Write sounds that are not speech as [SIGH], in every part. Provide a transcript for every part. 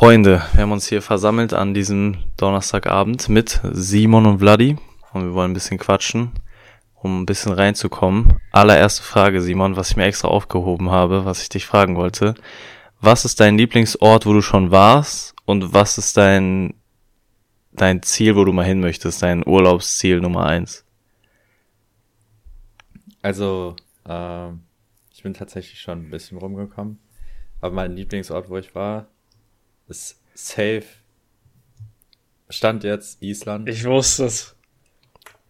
Freunde, wir haben uns hier versammelt an diesem Donnerstagabend mit Simon und Vladi und wir wollen ein bisschen quatschen, um ein bisschen reinzukommen. Allererste Frage, Simon, was ich mir extra aufgehoben habe, was ich dich fragen wollte. Was ist dein Lieblingsort, wo du schon warst und was ist dein, dein Ziel, wo du mal hin möchtest, dein Urlaubsziel Nummer eins? Also, äh, ich bin tatsächlich schon ein bisschen rumgekommen, aber mein Lieblingsort, wo ich war, ist safe. Stand jetzt Island. Ich wusste es.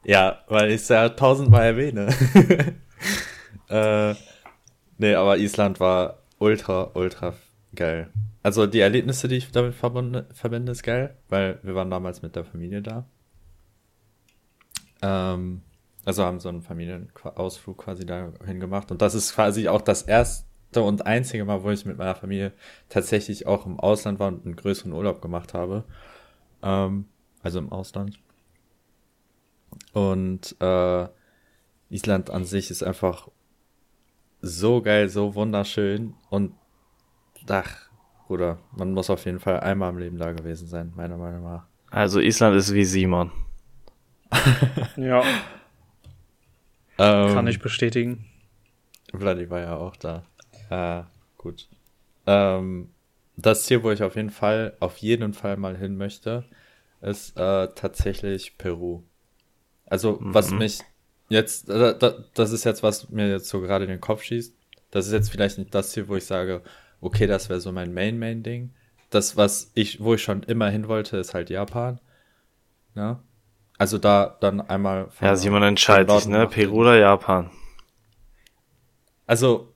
Ja, weil ich es ja tausendmal erwähne. [LAUGHS] äh, nee, aber Island war ultra, ultra geil. Also die Erlebnisse, die ich damit verbinde, verbinde ist geil, weil wir waren damals mit der Familie da. Ähm, also haben so einen Familienausflug quasi dahin gemacht. Und das ist quasi auch das erste und einzige Mal, wo ich mit meiner Familie tatsächlich auch im Ausland war und einen größeren Urlaub gemacht habe. Ähm, also im Ausland. Und äh, Island an sich ist einfach so geil, so wunderschön. Und ach, Bruder, man muss auf jeden Fall einmal im Leben da gewesen sein, meiner Meinung nach. Also Island ist wie Simon. [LAUGHS] ja. Ähm, Kann ich bestätigen. Vladi war ja auch da. Äh, gut. Ähm, das Ziel, wo ich auf jeden Fall, auf jeden Fall mal hin möchte, ist äh, tatsächlich Peru. Also, mhm. was mich jetzt, äh, das ist jetzt, was mir jetzt so gerade in den Kopf schießt. Das ist jetzt vielleicht nicht das Ziel, wo ich sage, okay, das wäre so mein Main-Main-Ding. Das, was ich, wo ich schon immer hin wollte, ist halt Japan. Ja. Ne? Also da dann einmal. ja, Simon entscheidet sich, ne? Peru oder Japan? Also,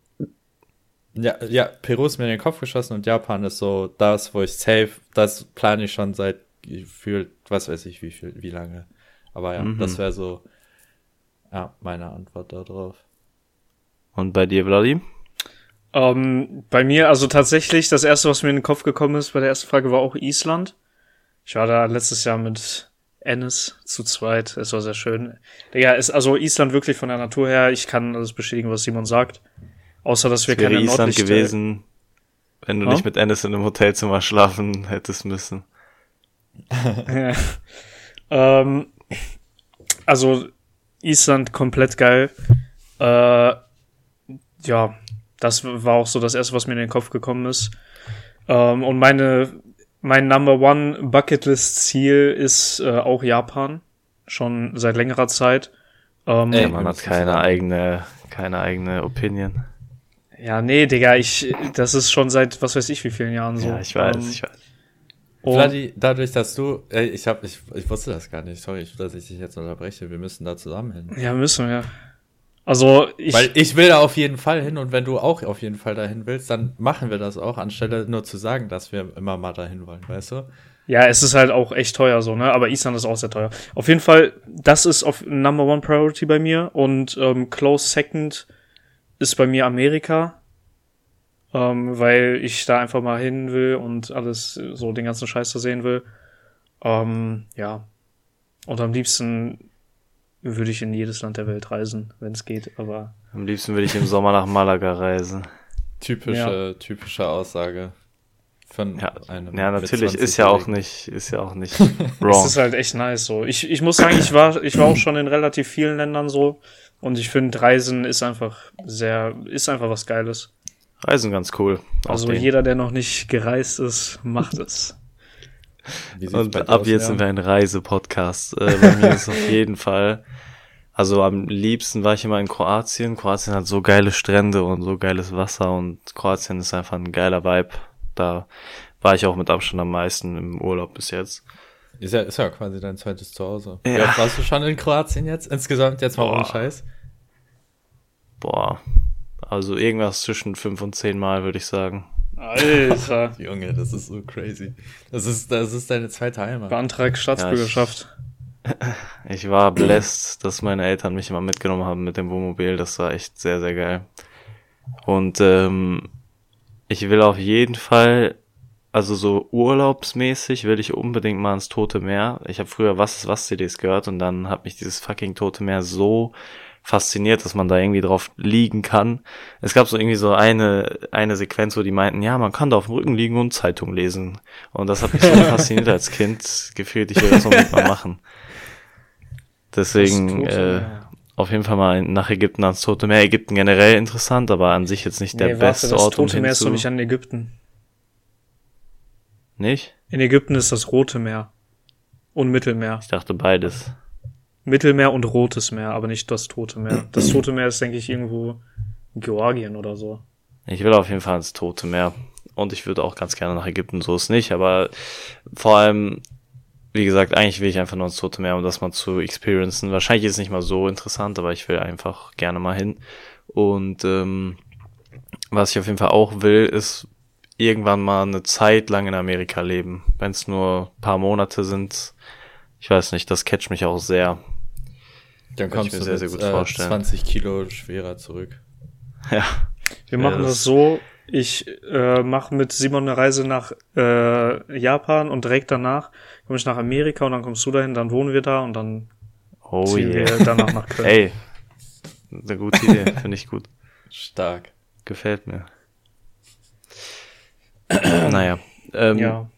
ja, ja, Peru ist mir in den Kopf geschossen und Japan ist so das, wo ich safe, das plane ich schon seit gefühlt, was weiß ich, wie viel, wie lange. Aber ja, mhm. das wäre so, ja, meine Antwort darauf. Und bei dir, Vladi? Ähm, bei mir, also tatsächlich, das erste, was mir in den Kopf gekommen ist bei der ersten Frage, war auch Island. Ich war da letztes Jahr mit Ennis zu zweit. Es war sehr schön. Ja, ist also Island wirklich von der Natur her. Ich kann alles bestätigen, was Simon sagt. Außer, dass wir das keine Island Nordlichter gewesen, wenn du ja? nicht mit Ennis in einem Hotelzimmer schlafen hättest müssen. ja. [LAUGHS] ähm, also Island komplett geil. Äh, ja, das war auch so das erste, was mir in den Kopf gekommen ist. Ähm, und meine mein Number One Bucketlist Ziel ist äh, auch Japan. Schon seit längerer Zeit. Ähm, Ey, man hat keine eigene, keine eigene Opinion. Ja, nee, Digga, ich, das ist schon seit was weiß ich wie vielen Jahren so. Ja, ich weiß, ähm, ich weiß. Vladi, dadurch, dass du, ey, ich hab, ich, ich wusste das gar nicht, sorry, dass ich dich jetzt unterbreche, wir müssen da zusammen hin. Ja, müssen wir. Also ich. Weil ich will da auf jeden Fall hin und wenn du auch auf jeden Fall dahin willst, dann machen wir das auch, anstelle nur zu sagen, dass wir immer mal dahin wollen, weißt du? Ja, es ist halt auch echt teuer so, ne? Aber Island ist auch sehr teuer. Auf jeden Fall, das ist auf Number One Priority bei mir und ähm, Close Second ist bei mir Amerika, ähm, weil ich da einfach mal hin will und alles so den ganzen Scheiß da sehen will. Ähm, ja. Und am liebsten würde ich in jedes Land der Welt reisen, wenn es geht, aber. Am liebsten würde ich im Sommer nach Malaga reisen. Typische, ja. typische Aussage. Von ja, einem ja natürlich ist ja auch nicht, ist ja auch nicht [LAUGHS] wrong. Es ist halt echt nice so. Ich, ich muss sagen, ich war, ich war auch schon in relativ vielen Ländern so und ich finde Reisen ist einfach sehr, ist einfach was Geiles. Reisen ganz cool. Also jeder, der noch nicht gereist ist, macht es. Und ab aus, jetzt ja? sind wir ein Reisepodcast. Äh, bei mir ist auf [LAUGHS] jeden Fall also am liebsten war ich immer in Kroatien. Kroatien hat so geile Strände und so geiles Wasser und Kroatien ist einfach ein geiler Vibe. Da war ich auch mit Abstand am meisten im Urlaub bis jetzt. Ist ja, ist ja quasi dein zweites Zuhause. Ja. Wie oft warst du schon in Kroatien jetzt? Insgesamt jetzt mal Boah. ohne Scheiß? Boah. Also irgendwas zwischen fünf und zehn Mal, würde ich sagen. Alter. [LAUGHS] Junge, das ist so crazy. Das ist, das ist deine zweite Heimat. Beantrag Staatsbürgerschaft. Ja, ich war blessed, dass meine Eltern mich immer mitgenommen haben mit dem Wohnmobil. Das war echt sehr, sehr geil. Und ähm, ich will auf jeden Fall, also so urlaubsmäßig, will ich unbedingt mal ins Tote Meer. Ich habe früher Was ist was CDs gehört und dann hat mich dieses fucking Tote Meer so fasziniert, dass man da irgendwie drauf liegen kann. Es gab so irgendwie so eine, eine Sequenz, wo die meinten, ja, man kann da auf dem Rücken liegen und Zeitung lesen. Und das hat mich so [LAUGHS] fasziniert als Kind, gefühlt, ich will das unbedingt mal machen. Deswegen, äh, auf jeden Fall mal nach Ägypten ans Tote Meer. Ägypten generell interessant, aber an sich jetzt nicht der nee, beste warte, Ort, um Das Tote Meer ist doch nicht an Ägypten. Nicht? In Ägypten ist das Rote Meer. Und Mittelmeer. Ich dachte beides. Mittelmeer und Rotes Meer, aber nicht das Tote Meer. Das Tote Meer ist, denke ich, irgendwo Georgien oder so. Ich will auf jeden Fall ins Tote Meer. Und ich würde auch ganz gerne nach Ägypten, so ist nicht, aber vor allem, wie gesagt, eigentlich will ich einfach nur ins Tote Meer, um das mal zu experiencen. Wahrscheinlich ist es nicht mal so interessant, aber ich will einfach gerne mal hin. Und ähm, was ich auf jeden Fall auch will, ist irgendwann mal eine Zeit lang in Amerika leben. Wenn es nur paar Monate sind, ich weiß nicht, das catcht mich auch sehr. Dann kommst du sehr, sehr gut äh, vorstellen. 20 Kilo schwerer zurück. Ja. Wir machen ja, das, das so, ich äh, mache mit Simon eine Reise nach äh, Japan und direkt danach komme ich nach Amerika und dann kommst du dahin, dann wohnen wir da und dann oh ziehen yeah. wir danach nach [LAUGHS] Köln. Ey, eine gute Idee, finde ich gut. [LAUGHS] Stark. Gefällt mir. [CLEARS THROAT] naja. Ähm, ja.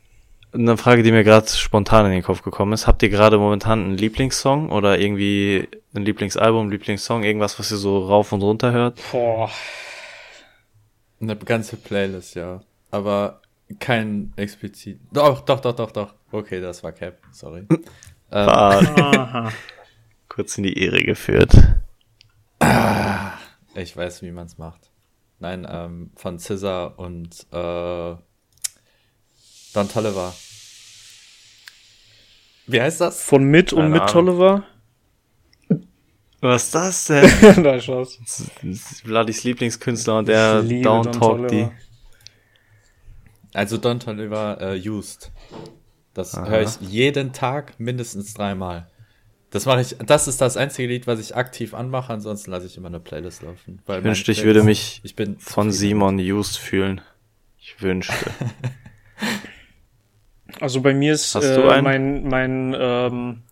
Eine Frage, die mir gerade spontan in den Kopf gekommen ist. Habt ihr gerade momentan einen Lieblingssong oder irgendwie ein Lieblingsalbum, Lieblingssong, irgendwas, was ihr so rauf und runter hört? Boah. Eine ganze Playlist, ja. Aber kein explizit. Doch, doch, doch, doch, doch. Okay, das war Cap, sorry. [LAUGHS] ähm. Kurz in die Ehre geführt. Ah, ich weiß, wie man es macht. Nein, ähm, von Scissor und äh, Don Tolliver. Wie heißt das? Von mit und mit Tolliver? Was ist das denn? [LAUGHS] Nein, Spaß. Vladis Lieblingskünstler und der Down Talk die. Also Don Toliver äh, Used. Das höre ich jeden Tag mindestens dreimal. Das mache ich, das ist das einzige Lied, was ich aktiv anmache, ansonsten lasse ich immer eine Playlist laufen. ich wünschte, ich würde mich ich bin von Simon Used fühlen. Ich wünschte. [LAUGHS] Also bei mir ist äh, mein, mein ähm,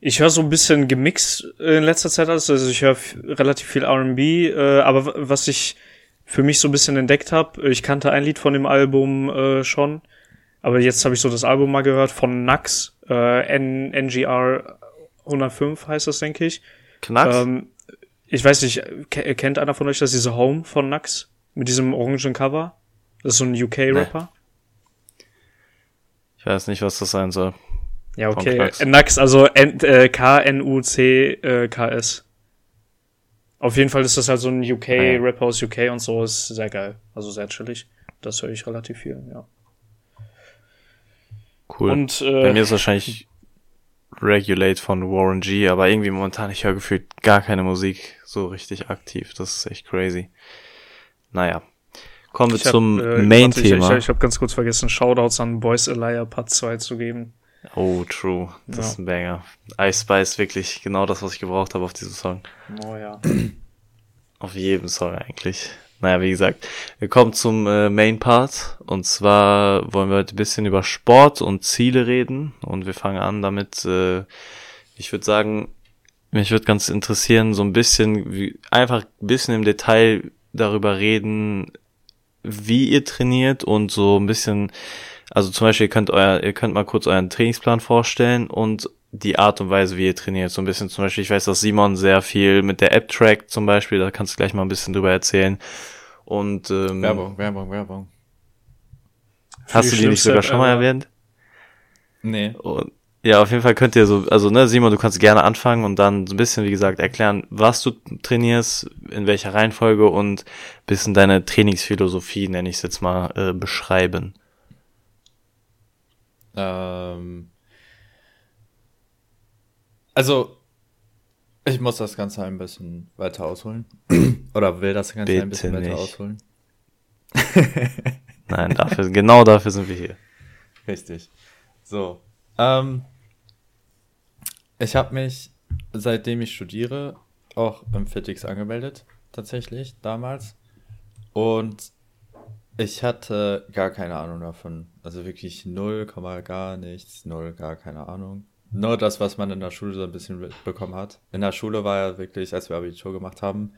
ich höre so ein bisschen gemixt in letzter Zeit alles. Also ich höre relativ viel RB, äh, aber was ich für mich so ein bisschen entdeckt habe, ich kannte ein Lied von dem Album äh, schon, aber jetzt habe ich so das Album mal gehört von Nax, äh, N NGR 105 heißt das, denke ich. Knacks? Ähm, ich weiß nicht, kennt einer von euch das, diese Home von Nax? Mit diesem orangen Cover? Das ist so ein UK-Rapper. Ich weiß nicht, was das sein soll. Ja, okay. Nax, also äh, K-N-U-C-K-S. Auf jeden Fall ist das halt so ein UK-Rapper aus UK und so, ist sehr geil. Also sehr chillig. Das höre ich relativ viel, ja. Cool. Und, äh, Bei mir ist wahrscheinlich Regulate von Warren G, aber irgendwie momentan, ich höre gefühlt gar keine Musik so richtig aktiv. Das ist echt crazy. Naja, Kommen wir zum äh, Main-Thema. Ich, ich, ich habe ganz kurz vergessen, Shoutouts an Boys Elia Part 2 zu geben. Oh, true. Das ja. ist ein Banger. Ice Spice wirklich genau das, was ich gebraucht habe auf diesem Song. Oh ja. auf jedem Song eigentlich. Naja, wie gesagt, wir kommen zum äh, Main Part. Und zwar wollen wir heute ein bisschen über Sport und Ziele reden. Und wir fangen an damit, äh, ich würde sagen, mich würde ganz interessieren, so ein bisschen, wie, einfach ein bisschen im Detail darüber reden, wie ihr trainiert und so ein bisschen, also zum Beispiel ihr könnt euer, ihr könnt mal kurz euren Trainingsplan vorstellen und die Art und Weise, wie ihr trainiert. So ein bisschen zum Beispiel, ich weiß, dass Simon sehr viel mit der App trackt zum Beispiel, da kannst du gleich mal ein bisschen drüber erzählen. Und ähm, Werbung, Werbung, Werbung. Hast du die nicht sogar schon mal erwähnt? Nee. Und ja, auf jeden Fall könnt ihr so, also ne, Simon, du kannst gerne anfangen und dann so ein bisschen, wie gesagt, erklären, was du trainierst, in welcher Reihenfolge und bisschen deine Trainingsphilosophie, nenne ich es jetzt mal, äh, beschreiben. Ähm, also, ich muss das Ganze ein bisschen weiter ausholen. [CLEARS THROAT] Oder will das Ganze Bitte ein bisschen nicht. weiter ausholen? [LAUGHS] Nein, dafür, genau dafür sind wir hier. Richtig. So, ähm, ich habe mich, seitdem ich studiere, auch beim Fitix angemeldet, tatsächlich, damals. Und ich hatte gar keine Ahnung davon. Also wirklich null, gar nichts, null, gar keine Ahnung. Nur das, was man in der Schule so ein bisschen mitbekommen hat. In der Schule war ja wirklich, als wir Abitur gemacht haben,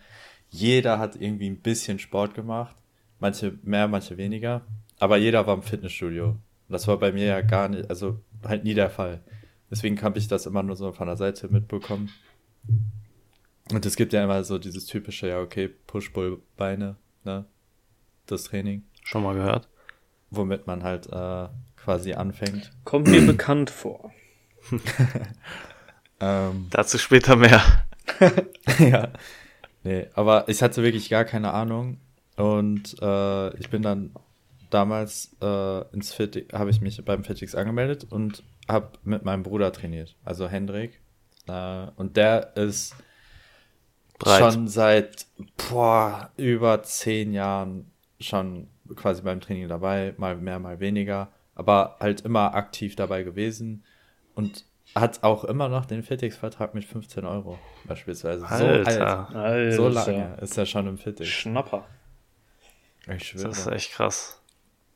jeder hat irgendwie ein bisschen Sport gemacht. Manche mehr, manche weniger. Aber jeder war im Fitnessstudio. Das war bei mir ja gar nicht, also halt nie der Fall. Deswegen habe ich das immer nur so von der Seite mitbekommen. Und es gibt ja immer so dieses typische, ja, okay, Push-Pull-Beine, ne? Das Training. Schon mal gehört. Womit man halt äh, quasi anfängt. Kommt mir [CLEARS THROAT] bekannt vor. [LAUGHS] ähm, Dazu später mehr. [LAUGHS] ja. Nee, aber ich hatte wirklich gar keine Ahnung. Und äh, ich bin dann damals äh, ins Fit, habe ich mich beim Fitix angemeldet und habe mit meinem Bruder trainiert, also Hendrik. Äh, und der ist Breit. schon seit boah, über zehn Jahren schon quasi beim Training dabei, mal mehr, mal weniger, aber halt immer aktiv dabei gewesen und hat auch immer noch den Fitix-Vertrag mit 15 Euro beispielsweise. Alter. So alt, Alter. so lange ist er schon im Fitix. Schnapper. Ich schwöre. Das ist echt krass.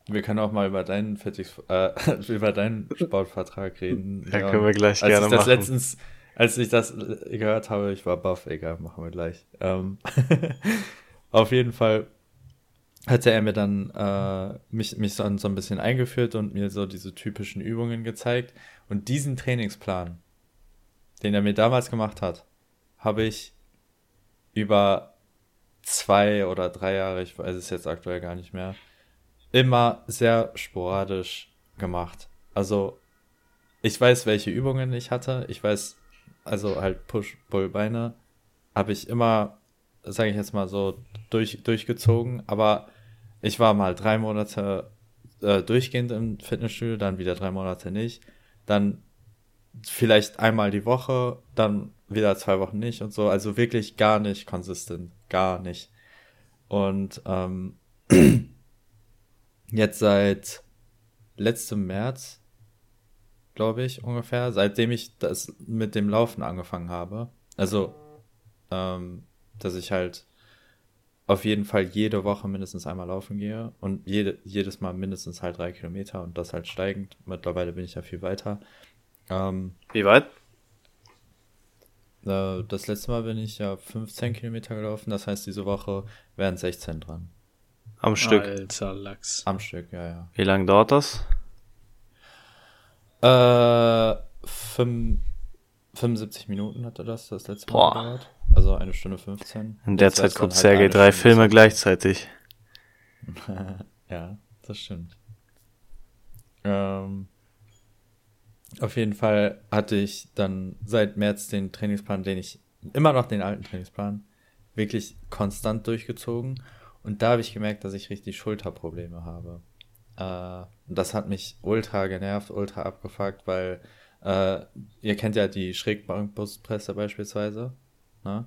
Wir können auch mal über deinen Fitix, äh, [LAUGHS] über deinen Sportvertrag reden. Ja, ja, können wir gleich als gerne ich das machen. Letztens, als ich das gehört habe, ich war baff, egal, machen wir gleich. Ähm, [LAUGHS] auf jeden Fall hatte er mir dann äh, mich, mich so, so ein bisschen eingeführt und mir so diese typischen Übungen gezeigt. Und diesen Trainingsplan, den er mir damals gemacht hat, habe ich über zwei oder drei Jahre, ich weiß es jetzt aktuell gar nicht mehr, immer sehr sporadisch gemacht. Also ich weiß, welche Übungen ich hatte. Ich weiß, also halt Push-Pull-Beine habe ich immer, sage ich jetzt mal so, durch, durchgezogen. Aber ich war mal drei Monate äh, durchgehend im Fitnessstudio, dann wieder drei Monate nicht. Dann vielleicht einmal die Woche, dann wieder zwei Wochen nicht und so. Also wirklich gar nicht konsistent. Gar nicht. Und ähm, [CLEARS THROAT] jetzt seit letztem März, glaube ich, ungefähr, seitdem ich das mit dem Laufen angefangen habe. Also, ähm, dass ich halt auf jeden Fall jede Woche mindestens einmal laufen gehe und jede, jedes Mal mindestens halt drei Kilometer und das halt steigend. Mittlerweile bin ich ja viel weiter. Ähm, Wie weit? Äh, das letzte Mal bin ich ja 15 Kilometer gelaufen, das heißt, diese Woche wären 16 dran. Am Stück. Alter Lachs. Am Stück, ja, ja. Wie lange dauert das? Äh, 75 Minuten hatte das das letzte Mal Boah. gedauert. Also eine Stunde 15. In der Zeit guckt halt Sergei drei Stunde Filme gleichzeitig. [LAUGHS] ja, das stimmt. Ähm, auf jeden Fall hatte ich dann seit März den Trainingsplan, den ich immer noch den alten Trainingsplan, wirklich konstant durchgezogen. Und da habe ich gemerkt, dass ich richtig Schulterprobleme habe. Äh, das hat mich ultra genervt, ultra abgefuckt, weil äh, ihr kennt ja die Schrägbankbrustpresse beispielsweise. Ne?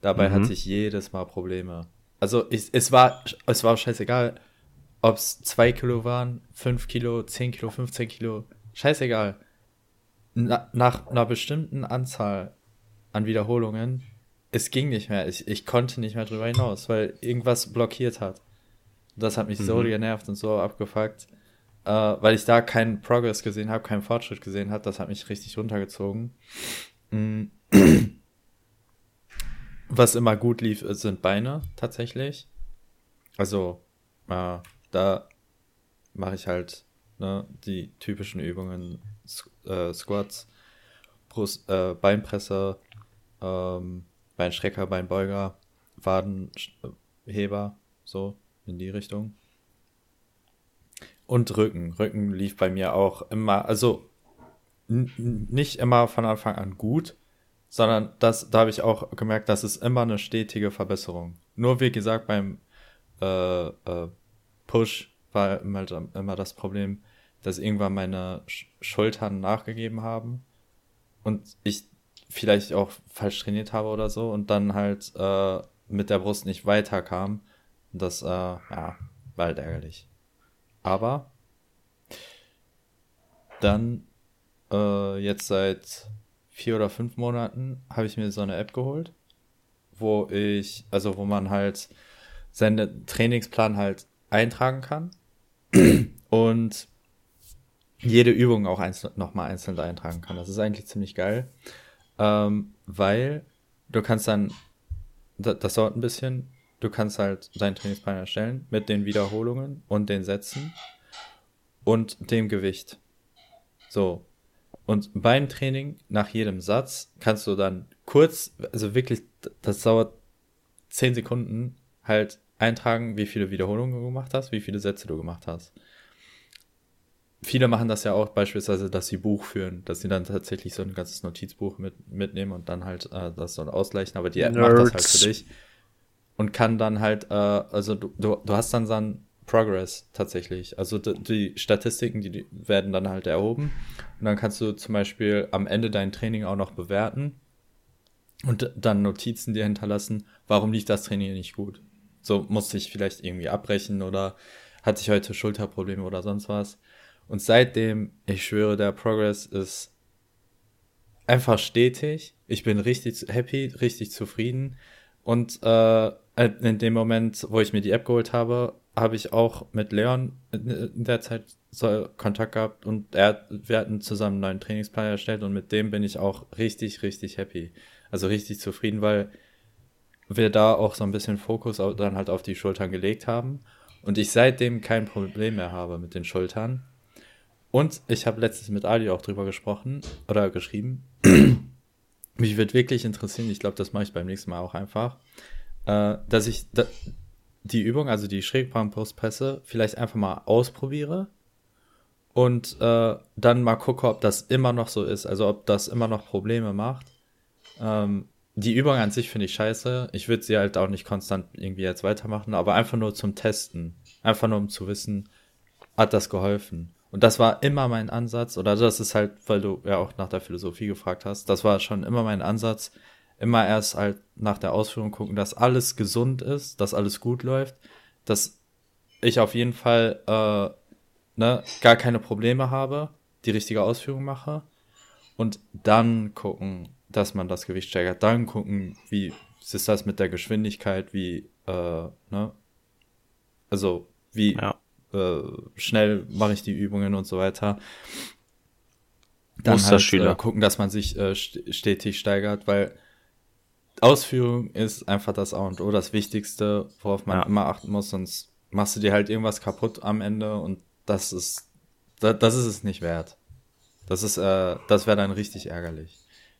Dabei mhm. hatte ich jedes Mal Probleme. Also ich, es war es war scheißegal, ob es zwei Kilo waren, fünf Kilo, zehn Kilo, 15 Kilo, scheißegal. Na, nach einer bestimmten Anzahl an Wiederholungen es ging nicht mehr. Ich, ich konnte nicht mehr drüber hinaus, weil irgendwas blockiert hat. Das hat mich mhm. so genervt und so abgefuckt, äh, weil ich da keinen Progress gesehen habe, keinen Fortschritt gesehen habe. Das hat mich richtig runtergezogen. Mhm. Was immer gut lief, sind Beine tatsächlich. Also, äh, da mache ich halt ne, die typischen Übungen, äh, Squats, Brust, äh, Beinpresse, ähm, Beinstrecker, Beinbeuger, Wadenheber, so in die Richtung. Und Rücken. Rücken lief bei mir auch immer, also nicht immer von Anfang an gut, sondern das, da habe ich auch gemerkt, das ist immer eine stetige Verbesserung. Nur wie gesagt, beim äh, äh, Push war immer, immer das Problem, dass irgendwann meine Schultern nachgegeben haben und ich vielleicht auch falsch trainiert habe oder so und dann halt äh, mit der Brust nicht weiterkam. Das, äh, ja, war halt ärgerlich. Aber dann äh, jetzt seit vier oder fünf Monaten habe ich mir so eine App geholt, wo ich, also wo man halt seinen Trainingsplan halt eintragen kann [CLEARS THROAT] und jede Übung auch einzeln, nochmal einzeln eintragen kann. Das ist eigentlich ziemlich geil, ähm, weil du kannst dann, das, das dauert ein bisschen, du kannst halt deinen Trainingsplan erstellen mit den Wiederholungen und den Sätzen und dem Gewicht. So. Und beim Training, nach jedem Satz, kannst du dann kurz, also wirklich, das dauert zehn Sekunden, halt eintragen, wie viele Wiederholungen du gemacht hast, wie viele Sätze du gemacht hast. Viele machen das ja auch beispielsweise, dass sie Buch führen, dass sie dann tatsächlich so ein ganzes Notizbuch mit, mitnehmen und dann halt äh, das so ausgleichen, aber die App Nerds. macht das halt für dich und kann dann halt, äh, also du, du, du hast dann dann Progress tatsächlich. Also die, Statistiken, die, die werden dann halt erhoben und dann kannst du zum Beispiel am Ende dein Training auch noch bewerten und dann Notizen dir hinterlassen, warum lief das Training nicht gut. So musste ich vielleicht irgendwie abbrechen oder hatte ich heute Schulterprobleme oder sonst was. Und seitdem, ich schwöre, der Progress ist einfach stetig. Ich bin richtig happy, richtig zufrieden. Und äh, in dem Moment, wo ich mir die App geholt habe, habe ich auch mit Leon in der Zeit so Kontakt gehabt und er, wir hatten zusammen einen neuen Trainingsplan erstellt und mit dem bin ich auch richtig, richtig happy. Also richtig zufrieden, weil wir da auch so ein bisschen Fokus dann halt auf die Schultern gelegt haben und ich seitdem kein Problem mehr habe mit den Schultern. Und ich habe letztens mit Ali auch drüber gesprochen oder geschrieben. Mich wird wirklich interessieren, ich glaube, das mache ich beim nächsten Mal auch einfach, äh, dass ich die Übung, also die Schrägbahnbrustpresse, vielleicht einfach mal ausprobiere und äh, dann mal gucke, ob das immer noch so ist, also ob das immer noch Probleme macht. Ähm, die Übung an sich finde ich scheiße. Ich würde sie halt auch nicht konstant irgendwie jetzt weitermachen, aber einfach nur zum Testen. Einfach nur um zu wissen, hat das geholfen. Und das war immer mein Ansatz, oder das ist halt, weil du ja auch nach der Philosophie gefragt hast, das war schon immer mein Ansatz, immer erst halt nach der Ausführung gucken, dass alles gesund ist, dass alles gut läuft, dass ich auf jeden Fall äh, ne, gar keine Probleme habe, die richtige Ausführung mache und dann gucken, dass man das Gewicht steigert. Dann gucken, wie ist das mit der Geschwindigkeit, wie, äh, ne? Also, wie ja. äh, schnell mache ich die Übungen und so weiter. Dann halt, äh, gucken, dass man sich äh, stetig steigert, weil Ausführung ist einfach das A und O, das Wichtigste, worauf man ja. immer achten muss, sonst machst du dir halt irgendwas kaputt am Ende und das ist, das, das ist es nicht wert. Das ist, äh, das wäre dann richtig ärgerlich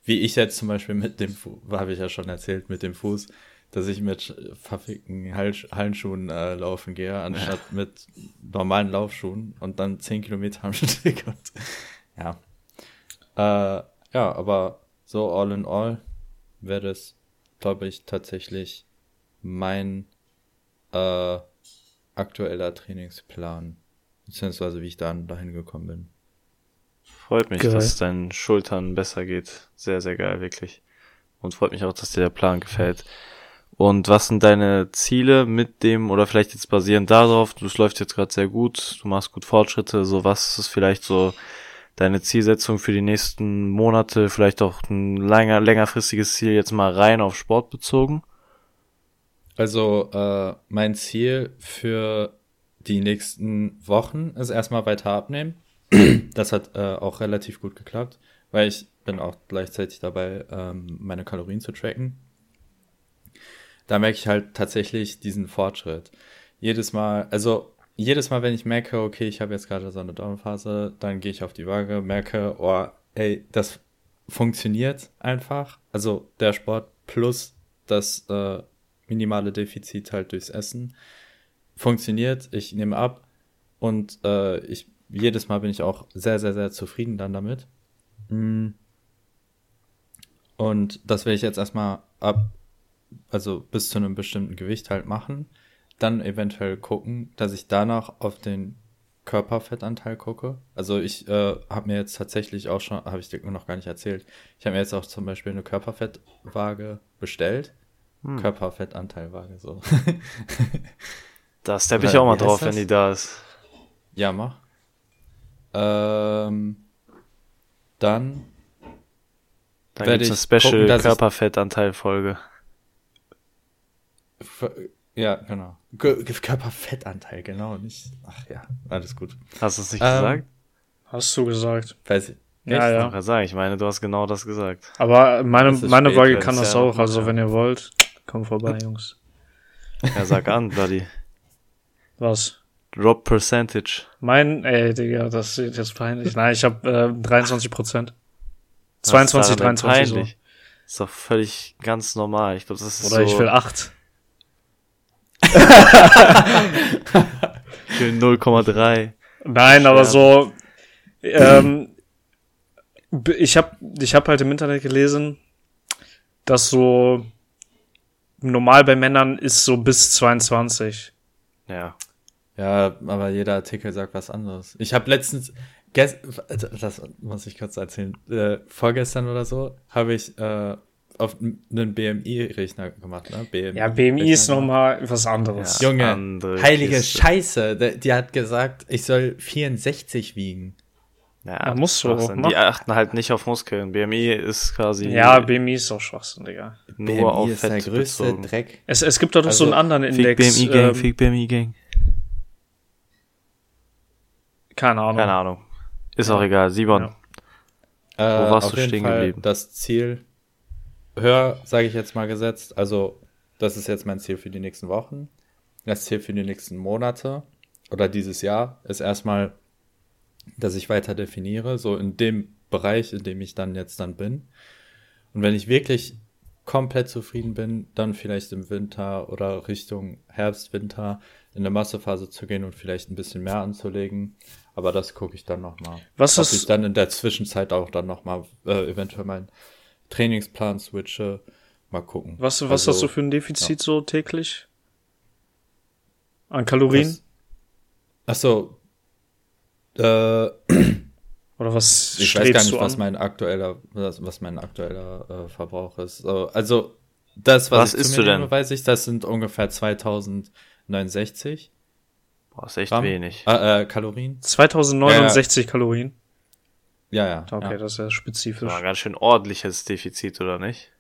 wie ich jetzt zum Beispiel mit dem, habe ich ja schon erzählt, mit dem Fuß, dass ich mit verfickten Hallenschuhen äh, laufen gehe, anstatt ja. mit normalen Laufschuhen und dann 10 Kilometer am [LAUGHS] Stück. Und, ja. Äh, ja, aber so all in all wäre das, glaube ich, tatsächlich mein äh, aktueller Trainingsplan, beziehungsweise wie ich dann dahin gekommen bin. Freut mich, geil. dass es deinen Schultern besser geht. Sehr, sehr geil, wirklich. Und freut mich auch, dass dir der Plan gefällt. Und was sind deine Ziele mit dem, oder vielleicht jetzt basierend darauf, du läuft jetzt gerade sehr gut, du machst gut Fortschritte, so was ist vielleicht so deine Zielsetzung für die nächsten Monate, vielleicht auch ein länger, längerfristiges Ziel jetzt mal rein auf Sport bezogen? Also äh, mein Ziel für die nächsten Wochen ist erstmal weiter abnehmen. [CLEARS THROAT] das hat äh, auch relativ gut geklappt, weil ich bin auch gleichzeitig dabei, ähm, meine Kalorien zu tracken. Da merke ich halt tatsächlich diesen Fortschritt. Jedes Mal, also jedes Mal, wenn ich merke, okay, ich habe jetzt gerade so eine Downphase, dann gehe ich auf die Waage, merke, oh, ey, das funktioniert einfach. Also der Sport plus das äh, minimale Defizit halt durchs Essen funktioniert. Ich nehme ab und äh, ich jedes Mal bin ich auch sehr, sehr, sehr zufrieden dann damit. Mm. Und das will ich jetzt erstmal ab, also bis zu einem bestimmten Gewicht halt machen. Dann eventuell gucken, dass ich danach auf den Körperfettanteil gucke. Also ich äh, habe mir jetzt tatsächlich auch schon, habe ich dir noch gar nicht erzählt, ich habe mir jetzt auch zum Beispiel eine Körperfettwaage bestellt. Hm. Körperfettanteilwaage, so. [LAUGHS] da steppe ich auch mal drauf, wenn die da ist. Ja, mach. Ähm, dann dann werde ich eine Special Körperfettanteil-Folge. Ja, genau. Körperfettanteil, genau. Nicht. Ach ja, alles gut. Hast du es nicht ähm, gesagt? Hast du gesagt. Weiß ich. Ja, Ich ja. gerade sagen, ich meine, du hast genau das gesagt. Aber meine, meine Waage kann das ja auch. Also macht, wenn ihr wollt, kommt vorbei, [LAUGHS] Jungs. Ja, sag an, Bloody. Was? Drop Percentage. Mein, ey, Digga, das ist jetzt peinlich. Nein, ich habe äh, 23 Prozent. Was 22, ist daran denn 23 so. peinlich? Ist doch völlig ganz normal. Ich glaube, das ist Oder so ich will 8. ich will 0,3. Nein, aber so, ähm, ich habe ich hab halt im Internet gelesen, dass so normal bei Männern ist so bis 22. Ja. Ja, aber jeder Artikel sagt was anderes. Ich habe letztens, das muss ich kurz erzählen, äh, vorgestern oder so, habe ich äh, auf einen BMI-Rechner gemacht. Ne? BMI Ja, BMI ist Rechner nochmal was anderes. Ja. Junge, Andere heilige Kiste. Scheiße. Die, die hat gesagt, ich soll 64 wiegen. Ja, Ja, Schwachsinn. auch Die achten halt nicht auf Muskeln. BMI ist quasi Ja, BMI ist auch Schwachsinn, Digga. nur BMI auf ist der Fett größte bezogen. Dreck. Es, es gibt doch noch so Also, einen anderen Fick Index. BMI Gang, ähm, Fick BMI Gang. keine Ahnung. Keine Ahnung. Ist auch egal. Simon. Ja. Äh, Wo warst auf du jeden stehen Fall geblieben? Das Ziel, höher, sage ich jetzt mal gesetzt. Also, das ist jetzt mein Ziel für die nächsten Wochen. Das Ziel für die nächsten Monate oder dieses Jahr ist erstmal, dass ich weiter definiere, so in dem Bereich, in dem ich dann jetzt dann bin. Und wenn ich wirklich komplett zufrieden bin, dann vielleicht im Winter oder Richtung Herbst, Winter in eine Massephase zu gehen und vielleicht ein bisschen mehr anzulegen. Aber das gucke ich dann nochmal. Was Ob ist- ich dann in der Zwischenzeit auch dann nochmal äh, eventuell meinen Trainingsplan switche. Mal gucken. Was, was Also, hast du für ein Defizit so täglich? An Kalorien? das- Ach so. Äh, [CLEARS THROAT] Oder was ich weiß gar nicht, was mein aktueller, was, was mein aktueller äh, Verbrauch ist. So, also das, was, Was ich isst zu mir du denn? nehme, weiß ich, das sind ungefähr 2069 Boah, ist echt Gramm. wenig. Äh, äh, Kalorien. 2069 Kalorien. Ja, ja. Okay, ja. das ist ja Das spezifisch. war ein ganz schön ordentliches Defizit, oder nicht?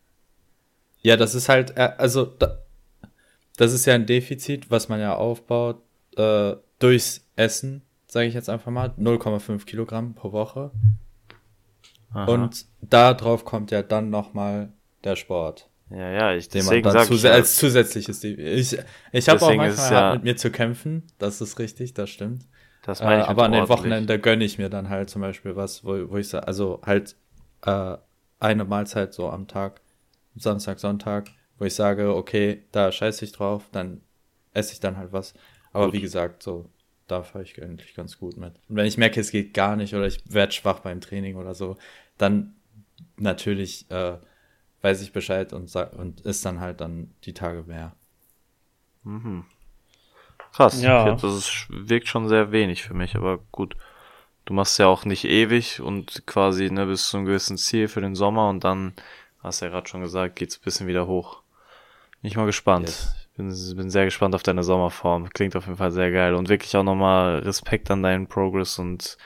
Ja, das ist halt, äh, also da, das ist ja ein Defizit, was man ja aufbaut äh, durchs Essen, sage ich jetzt einfach mal, 0,5 Kilogramm pro Woche. Aha. Und da drauf kommt ja dann nochmal der Sport, ja, ja, ich den man deswegen sag zus ich als zusätzliches Defizit. Ich, ich habe auch Deswegen ist manchmal ja- hart mit mir zu kämpfen, das ist richtig, das stimmt. Das Äh, meine ich aber an den. Wochenenden gönne ich mir dann halt zum Beispiel was, wo, wo ich sage, also halt äh, eine Mahlzeit so am Tag, Samstag, Sonntag, wo ich sage, okay, da scheiße ich drauf, dann esse ich dann halt was. Aber Gut. wie gesagt, so, da fahre ich eigentlich ganz gut mit. Und wenn ich merke, es geht gar nicht oder ich werde schwach beim Training oder so, dann natürlich äh, weiß ich Bescheid und, und ist dann halt dann die Tage mehr. Krass. Ja. Das ist, wirkt schon sehr wenig für mich, aber gut. Du machst ja auch nicht ewig und quasi ne, bis zu einem gewissen Ziel für den Sommer und dann, hast du ja gerade schon gesagt, geht's ein bisschen wieder hoch. Bin ich mal gespannt. Yes. Ich bin, bin sehr gespannt auf deine Sommerform. Klingt auf jeden Fall sehr geil und wirklich auch nochmal Respekt an deinen Progress und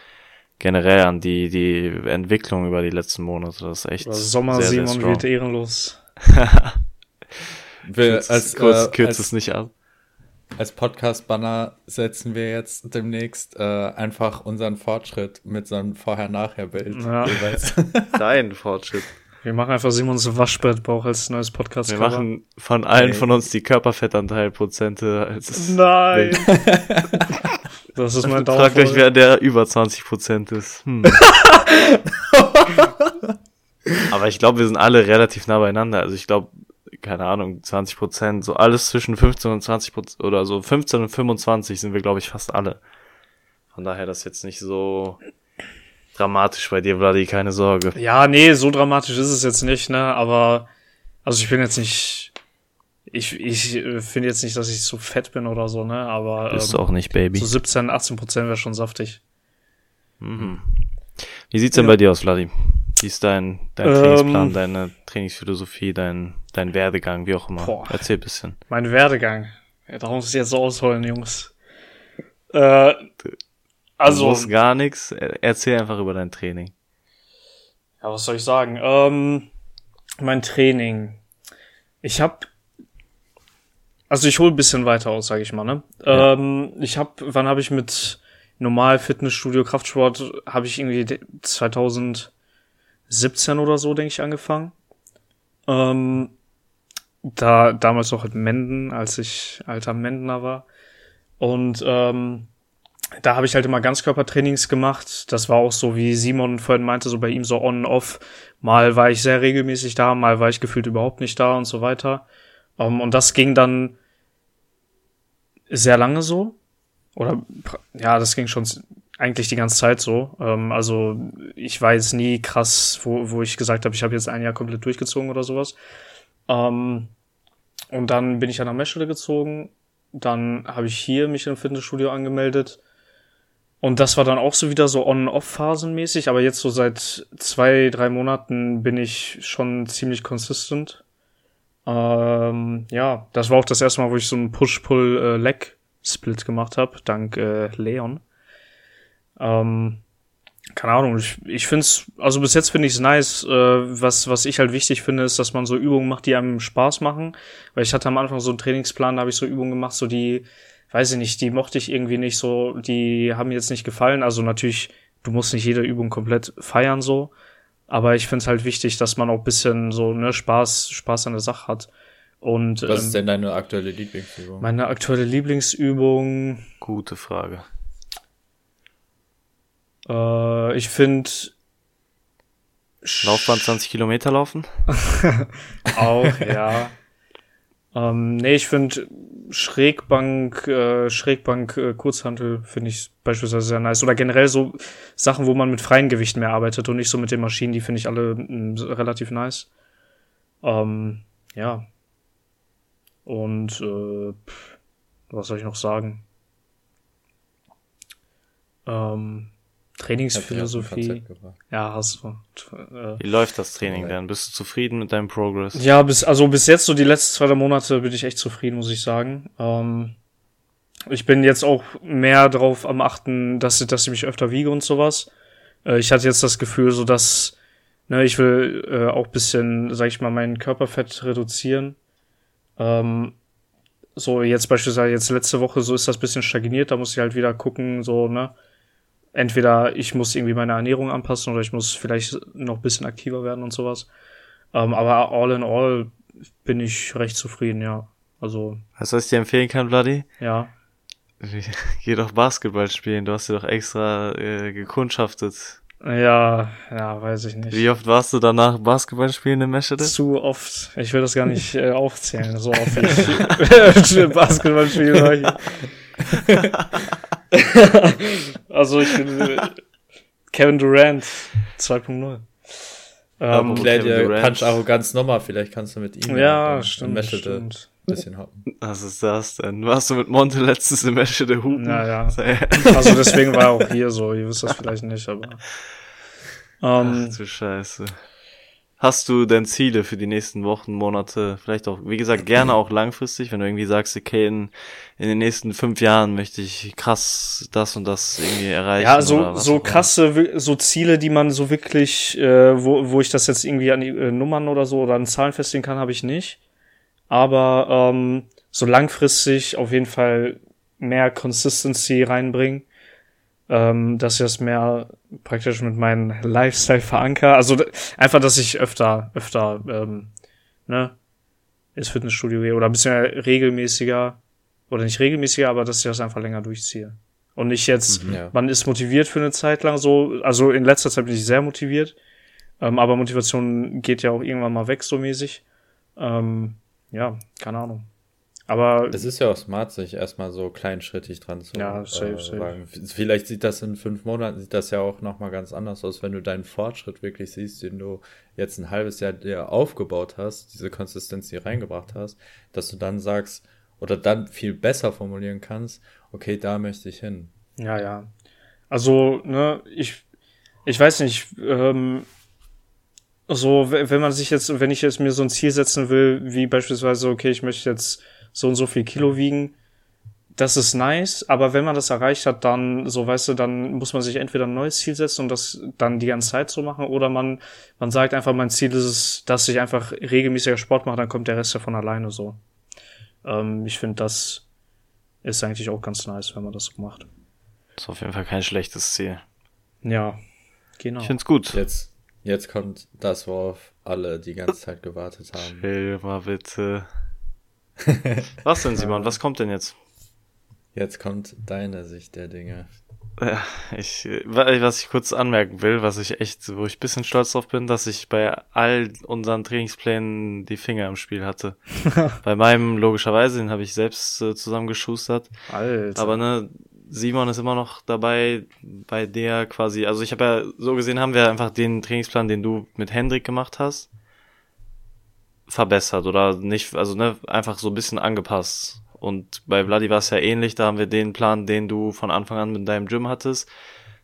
generell an die, die Entwicklung über die letzten Monate. Das ist echt Oder Sommer sehr, sehr Simon strong. wird ehrenlos. [LAUGHS] Wir, Kürzt, als, kurz, äh, kürzt als, es nicht ab. Als Podcast-Banner setzen wir jetzt demnächst äh, einfach unseren Fortschritt mit so einem Vorher-Nachher-Bild. Ja. [LAUGHS] Dein Fortschritt. Wir machen einfach Simons Waschbettbauch als neues podcast Wir machen von allen Nee. von uns die Körperfettanteilprozente als Nein! [LAUGHS] das ist mein Fragt euch, wer der über 20% ist. Hm. [LAUGHS] Aber ich glaube, wir sind alle relativ nah beieinander. Also ich glaube, keine Ahnung, 20%, so alles zwischen 15 und 20% oder so 15 und 25 sind wir, glaube ich, fast alle. Von daher das jetzt nicht so dramatisch bei dir, Vladi, keine Sorge. Ja, nee, so dramatisch ist es jetzt nicht, ne? Aber, also ich bin jetzt nicht, ich, ich äh, finde jetzt nicht, dass ich so fett bin oder so, ne? Aber Ist ähm, auch nicht, Baby. so 17, 18 Prozent wäre schon saftig. Mhm. Wie sieht's denn Ja. bei dir aus, Vladi? Wie ist dein, dein Ähm, Trainingsplan, deine Trainingsphilosophie, dein, dein Werdegang, wie auch immer? Boah. Erzähl ein bisschen. Mein Werdegang. Ja, da muss ich jetzt so ausholen, Jungs. Äh, Also, du musst gar nichts. Erzähl einfach über dein Training. ja, was soll ich sagen? Ähm, mein Training. Ich hab, also ich hole ein bisschen weiter aus, sage ich mal, ne? Ja. Ähm, ich hab, wann habe ich mit normal Fitnessstudio, Kraftsport habe ich irgendwie 2017 oder so, denke ich, angefangen. Ähm, da damals noch in Menden, als ich alter Mendener war. Und ähm, da habe ich halt immer Ganzkörpertrainings gemacht. Das war auch so, wie Simon vorhin meinte, so bei ihm so on off. Mal war ich sehr regelmäßig da, mal war ich gefühlt überhaupt nicht da und so weiter. Um, ähm, und das ging dann sehr lange so. Oder ja, das ging schon eigentlich die ganze Zeit so. Ähm, also ich war jetzt nie krass, wo, wo ich gesagt habe, ich habe jetzt ein Jahr komplett durchgezogen oder sowas. Ähm, und dann bin ich an der Messschule gezogen. Dann habe ich hier mich im Fitnessstudio angemeldet und das war dann auch so wieder so on-off-phasenmäßig, aber jetzt so seit zwei, drei Monaten bin ich schon ziemlich consistent. Ähm, ja, das war auch das erste Mal, wo ich so einen Push-Pull-Leg-Split gemacht habe, dank äh, Leon. Ähm, keine Ahnung, ich, ich finde es, also bis jetzt finde ich es nice. Äh, was, was ich halt wichtig finde, ist, dass man so Übungen macht, die einem Spaß machen. Weil ich hatte am Anfang so einen Trainingsplan, da habe ich so Übungen gemacht, so die weiß ich nicht, die mochte ich irgendwie nicht so, die haben mir jetzt nicht gefallen. Also natürlich, du musst nicht jede Übung komplett feiern so, aber ich finde es halt wichtig, dass man auch bisschen so ne Spaß, Spaß an der Sache hat. Und was ähm, ist denn deine aktuelle Lieblingsübung? Meine aktuelle Lieblingsübung. Gute Frage. Äh, ich finde Laufbahn 20 Kilometer laufen? [LAUGHS] auch, ja. ähm, nee, ich finde Schrägbank, äh, Schrägbank, äh, Kurzhantel finde ich beispielsweise sehr nice. Oder generell so Sachen, wo man mit freien Gewichten mehr arbeitet und nicht so mit den Maschinen, die finde ich alle mm, relativ nice. Ähm, ja. Und äh, was soll ich noch sagen? Ähm, Trainingsphilosophie. Ja, hast du. Äh, Wie läuft das Training dann? Bist du zufrieden mit deinem Progress? Ja, bis, also bis jetzt, so die letzten zwei Monate, bin ich echt zufrieden, muss ich sagen. Ähm, ich bin jetzt auch mehr drauf am achten, dass, dass ich mich öfter wiege und sowas. Äh, ich hatte jetzt das Gefühl, so dass, ne, ich will äh, auch bisschen, sag ich mal, mein Körperfett reduzieren. Ähm, so jetzt beispielsweise jetzt letzte Woche, so ist das bisschen stagniert, da muss ich halt wieder gucken, so, ne, entweder ich muss irgendwie meine Ernährung anpassen oder ich muss vielleicht noch ein bisschen aktiver werden und sowas. Ähm, aber all in all bin ich recht zufrieden, ja. Also. Weißt du, was ich dir empfehlen kann, Vladi? Ja. [LAUGHS] Geh doch Basketball spielen, du hast dir doch extra äh, gekundschaftet. Ja, ja, weiß ich nicht. Wie oft warst du danach Basketball spielen in Meschede? Zu oft. Ich will das gar nicht [LAUGHS] äh, aufzählen, so oft ich [LAUGHS] Basketball spielen [LAUGHS] also ich bin Kevin Durant 2.0 ähm, dir Punch Arroganz nochmal, vielleicht kannst du mit ihm ja, stimmt, stimmt. bisschen hoppen. Was ist das denn? Warst du mit Monte letztes Semester der Hupen? Ja, [LAUGHS] ja. also deswegen war er auch hier so, ihr wisst das vielleicht nicht, aber. Ähm, Ach du Scheiße. Hast du denn Ziele für die nächsten Wochen, Monate, vielleicht auch, wie gesagt, gerne auch langfristig, wenn du irgendwie sagst, okay, in, in den nächsten fünf Jahren möchte ich krass das und das irgendwie erreichen? Ja, so, so krasse, so Ziele, die man so wirklich, äh, wo, wo ich das jetzt irgendwie an die äh, Nummern oder so oder an Zahlen festlegen kann, habe ich nicht. Aber ähm, so langfristig auf jeden Fall mehr Consistency reinbringen ähm, dass ich das mehr praktisch mit meinem Lifestyle veranker. Also einfach, dass ich öfter, öfter, ähm, ne, ins Fitnessstudio gehe oder ein bisschen regelmäßiger oder nicht regelmäßiger, aber dass ich das einfach länger durchziehe. Und nicht jetzt, mhm, ja. man ist motiviert für eine Zeit lang so, also in letzter Zeit bin ich sehr motiviert, ähm, aber Motivation geht ja auch irgendwann mal weg so mäßig. Ähm, ja, keine Ahnung. Aber es ist ja auch smart, sich erstmal so kleinschrittig dran zu ja, safe, äh, safe. Vielleicht sieht das in fünf Monaten, sieht das ja auch nochmal ganz anders aus, wenn du deinen Fortschritt wirklich siehst, den du jetzt ein halbes Jahr dir aufgebaut hast, diese Konsistenz hier reingebracht hast, dass du dann sagst, oder dann viel besser formulieren kannst, okay, da möchte ich hin. Ja, ja. Also, ne, ich, ich weiß nicht, ähm, so, wenn man sich jetzt, wenn ich jetzt mir so ein Ziel setzen will, wie beispielsweise, okay, ich möchte jetzt so und so viel Kilo wiegen. Das ist nice, aber wenn man das erreicht hat, dann, so weißt du, dann muss man sich entweder ein neues Ziel setzen und das dann die ganze Zeit so machen, oder man, man sagt einfach, mein Ziel ist es, dass ich einfach regelmäßiger Sport mache, dann kommt der Rest ja von alleine so. Ähm, ich finde, das ist eigentlich auch ganz nice, wenn man das so macht. ist auf jeden Fall kein schlechtes Ziel. Ja, genau. Ich find's gut. Jetzt, jetzt kommt das, worauf alle die ganze Zeit gewartet haben. Chill mal bitte. [LAUGHS] Was denn, Simon? Was kommt denn jetzt? Jetzt kommt deine Sicht der Dinge. Ja, ich, was ich kurz anmerken will, was ich echt, wo ich bisschen stolz drauf bin, dass ich bei all unseren Trainingsplänen die Finger im Spiel hatte. [LAUGHS] bei meinem, logischerweise, den habe ich selbst äh, zusammengeschustert. Alter. Aber ne, Simon ist immer noch dabei, bei der quasi, also ich habe ja, so gesehen haben wir einfach den Trainingsplan, den du mit Hendrik gemacht hast, verbessert oder nicht, also ne, einfach so ein bisschen angepasst. Und bei Vladi war es ja ähnlich, da haben wir den Plan, den du von Anfang an mit deinem Gym hattest,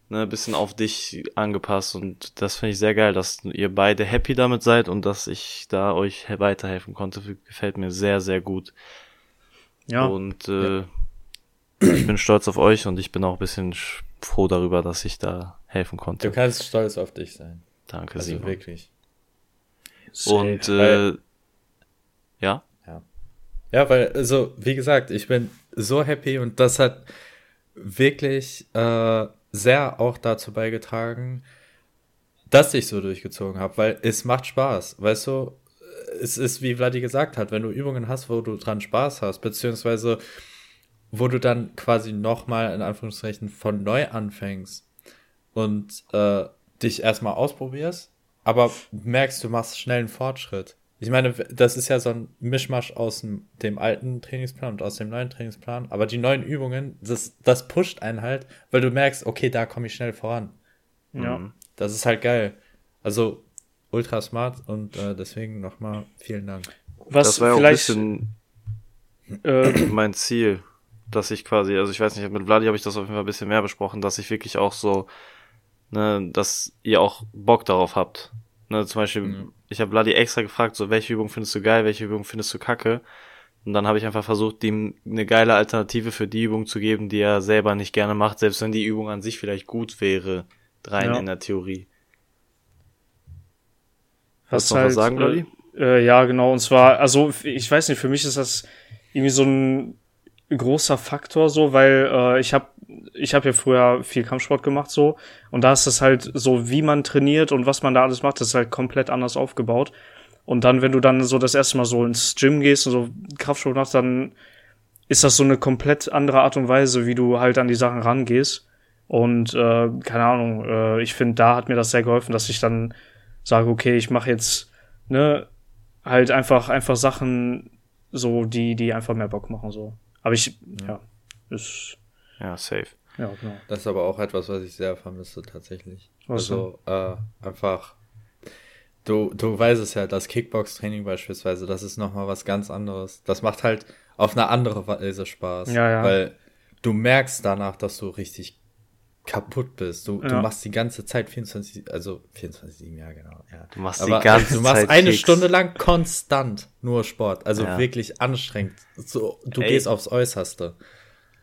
ne, bisschen auf dich angepasst. Und das finde ich sehr geil, dass ihr beide happy damit seid und dass ich da euch weiterhelfen konnte. Gefällt mir sehr, sehr gut. ja, Und äh, ich bin stolz auf euch und ich bin auch ein bisschen sch- froh darüber, dass ich da helfen Du konnte. kannst stolz auf dich sein. Danke, Also Simon. wirklich. Und äh, ja, Ja, weil, also, wie gesagt, ich bin so happy und das hat wirklich äh, sehr auch dazu beigetragen, dass ich so durchgezogen habe, weil es macht Spaß, weißt du? Es ist, wie Vladi gesagt hat, wenn du Übungen hast, wo du dran Spaß hast, beziehungsweise wo du dann quasi nochmal in Anführungszeichen von neu anfängst und äh, dich erstmal ausprobierst, aber merkst, du machst schnell einen Fortschritt. Ich meine, das ist ja so ein Mischmasch aus dem, dem alten Trainingsplan und aus dem neuen Trainingsplan, aber die neuen Übungen, das, das pusht einen halt, weil du merkst, okay, da komme ich schnell voran. ja. mhm. Das ist halt geil. Also ultra smart und äh, deswegen nochmal vielen Dank. Was das war ja auch ein vielleicht, bisschen äh, mein Ziel, dass ich quasi, also ich weiß nicht, mit Vladi habe ich das auf jeden Fall ein bisschen mehr besprochen, dass ich wirklich auch so, ne, dass ihr auch Bock darauf habt. Ne, zum Beispiel, Mhm. ich habe Vladi extra gefragt, so welche Übung findest du geil, welche Übung findest du kacke. Und dann habe ich einfach versucht, ihm eine geile Alternative für die Übung zu geben, die er selber nicht gerne macht, selbst wenn die Übung an sich vielleicht gut wäre, rein Ja. in der Theorie. was Willst du noch was sagen, Vladi? Äh, ja, genau. Und zwar, also ich weiß nicht, für mich ist das irgendwie so ein großer Faktor so, weil äh, ich habe ich habe ja früher viel Kampfsport gemacht so und da ist das halt so, wie man trainiert und was man da alles macht, das ist halt komplett anders aufgebaut. Und dann, wenn du dann so das erste Mal so ins Gym gehst und so Kraftsport machst, dann ist das so eine komplett andere Art und Weise, wie du halt an die Sachen rangehst. Und äh, keine Ahnung, äh, ich finde, da hat mir das sehr geholfen, dass ich dann sage, okay, ich mache jetzt ne halt einfach einfach Sachen so, die die einfach mehr Bock machen so. Aber ich ja, ist Ja, safe. ja genau. Das ist aber auch etwas, was ich sehr vermisse tatsächlich. Was also äh, einfach, du, du weißt es ja, das Kickbox-Training beispielsweise, das ist nochmal was ganz anderes. Das macht halt auf eine andere Weise Spaß. Ja, ja. Weil du merkst danach, dass du richtig kaputt bist. Du, du Ja. machst die ganze Zeit 24, also 24, ja genau, ja. Du machst Aber die ganze du machst Zeit eine Kicks. Stunde lang konstant nur Sport. Also Ja. wirklich anstrengend. So, du Ey. gehst aufs Äußerste.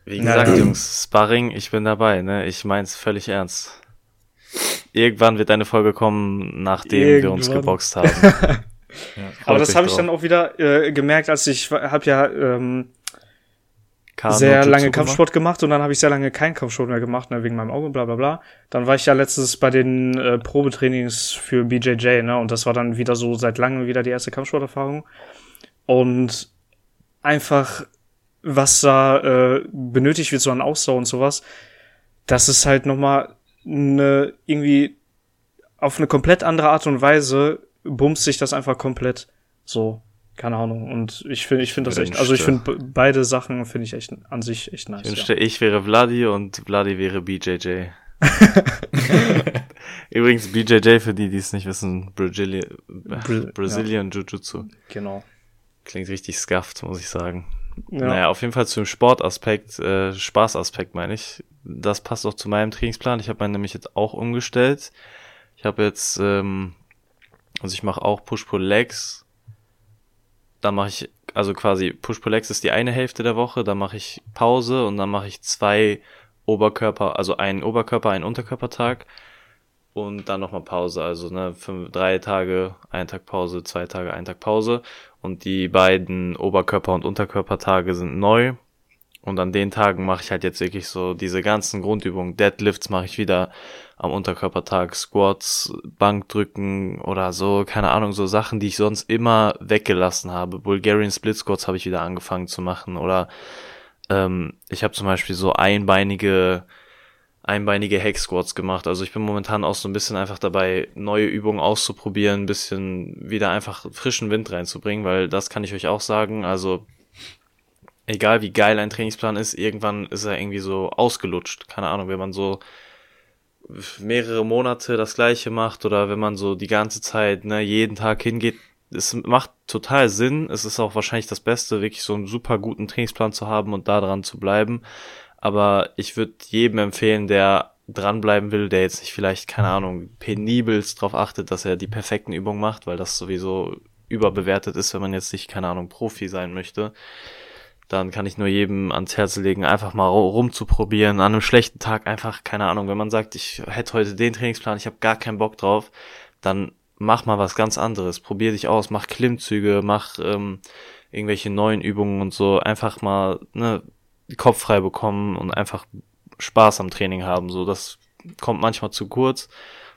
Wie Ja, gesagt, ja. Jungs, Sparring, ich bin dabei, ne? Ich mein's völlig ernst. Irgendwann wird eine Folge kommen, nachdem wir uns Irgendwann. geboxt haben. Ja. [LAUGHS] Aber das habe ich dann auch wieder äh, gemerkt, als ich habe ja ähm, Kano sehr lange gemacht. Kampfsport gemacht und dann habe ich sehr lange keinen Kampfsport mehr gemacht, ne, wegen meinem Auge, bla bla bla. Dann war ich ja letztes bei den äh, Probetrainings für BJJ, ne? Und das war dann wieder so seit langem wieder die erste Kampfsporterfahrung. Und einfach, was da äh, benötigt wird, so an Ausdauer und sowas, das ist halt nochmal eine irgendwie auf eine komplett andere Art und Weise bumst sich das einfach komplett so. Keine Ahnung. Und ich finde, ich finde das echt, also ich finde be- beide Sachen finde ich echt an sich echt nice. Ich wünschte, ich wäre Vladi und Vladi wäre BJJ. [LAUGHS] Übrigens, BJJ, für die, die es nicht wissen, Brazili Bra- Brazilian Jiu-Jitsu. ja. Genau. Klingt richtig scuffed, muss ich sagen. Ja. Naja, auf jeden Fall zum Sportaspekt, äh, Spaßaspekt meine ich. Das passt auch zu meinem Trainingsplan. Ich habe meinen nämlich jetzt auch umgestellt. Ich habe jetzt, ähm, also ich mache auch Push-Pull-Legs. Dann mache ich, also quasi Push-Pull-Legs ist die eine Hälfte der Woche. Dann mache ich Pause und dann mache ich zwei Oberkörper, also einen Oberkörper, einen Unterkörpertag. Und dann nochmal Pause, also ne, fünf, drei Tage, ein Tag Pause, zwei Tage, ein Tag Pause. Und die beiden Oberkörper- und Unterkörpertage sind neu. Und an den Tagen mache ich halt jetzt wirklich so diese ganzen Grundübungen. Deadlifts mache ich wieder am Unterkörpertag, Squats, Bankdrücken oder so, keine Ahnung, so Sachen, die ich sonst immer weggelassen habe. Bulgarian Split Squats habe ich wieder angefangen zu machen oder ähm, ich habe zum Beispiel so einbeinige einbeinige Hack Squats gemacht. Also ich bin momentan auch so ein bisschen einfach dabei, neue Übungen auszuprobieren, ein bisschen wieder einfach frischen Wind reinzubringen, weil das kann ich euch auch sagen. Also egal wie geil ein Trainingsplan ist, irgendwann ist er irgendwie so ausgelutscht. Keine Ahnung, wenn man so mehrere Monate das gleiche macht oder wenn man so die ganze Zeit, ne, jeden Tag hingeht, es macht total Sinn. Es ist auch wahrscheinlich das Beste, wirklich so einen super guten Trainingsplan zu haben und da dran zu bleiben. Aber ich würde jedem empfehlen, der dranbleiben will, der jetzt nicht vielleicht, keine Ahnung, penibelst darauf achtet, dass er die perfekten Übungen macht, weil das sowieso überbewertet ist, wenn man jetzt nicht, keine Ahnung, Profi sein möchte dann kann ich nur jedem ans Herz legen, einfach mal rumzuprobieren. An einem schlechten Tag einfach, keine Ahnung, wenn man sagt, ich hätte heute den Trainingsplan, ich habe gar keinen Bock drauf, dann mach mal was ganz anderes. Probier dich aus, mach Klimmzüge, mach ähm, irgendwelche neuen Übungen und so. Einfach mal ne, Kopf frei bekommen und einfach Spaß am Training haben. So, das kommt manchmal zu kurz.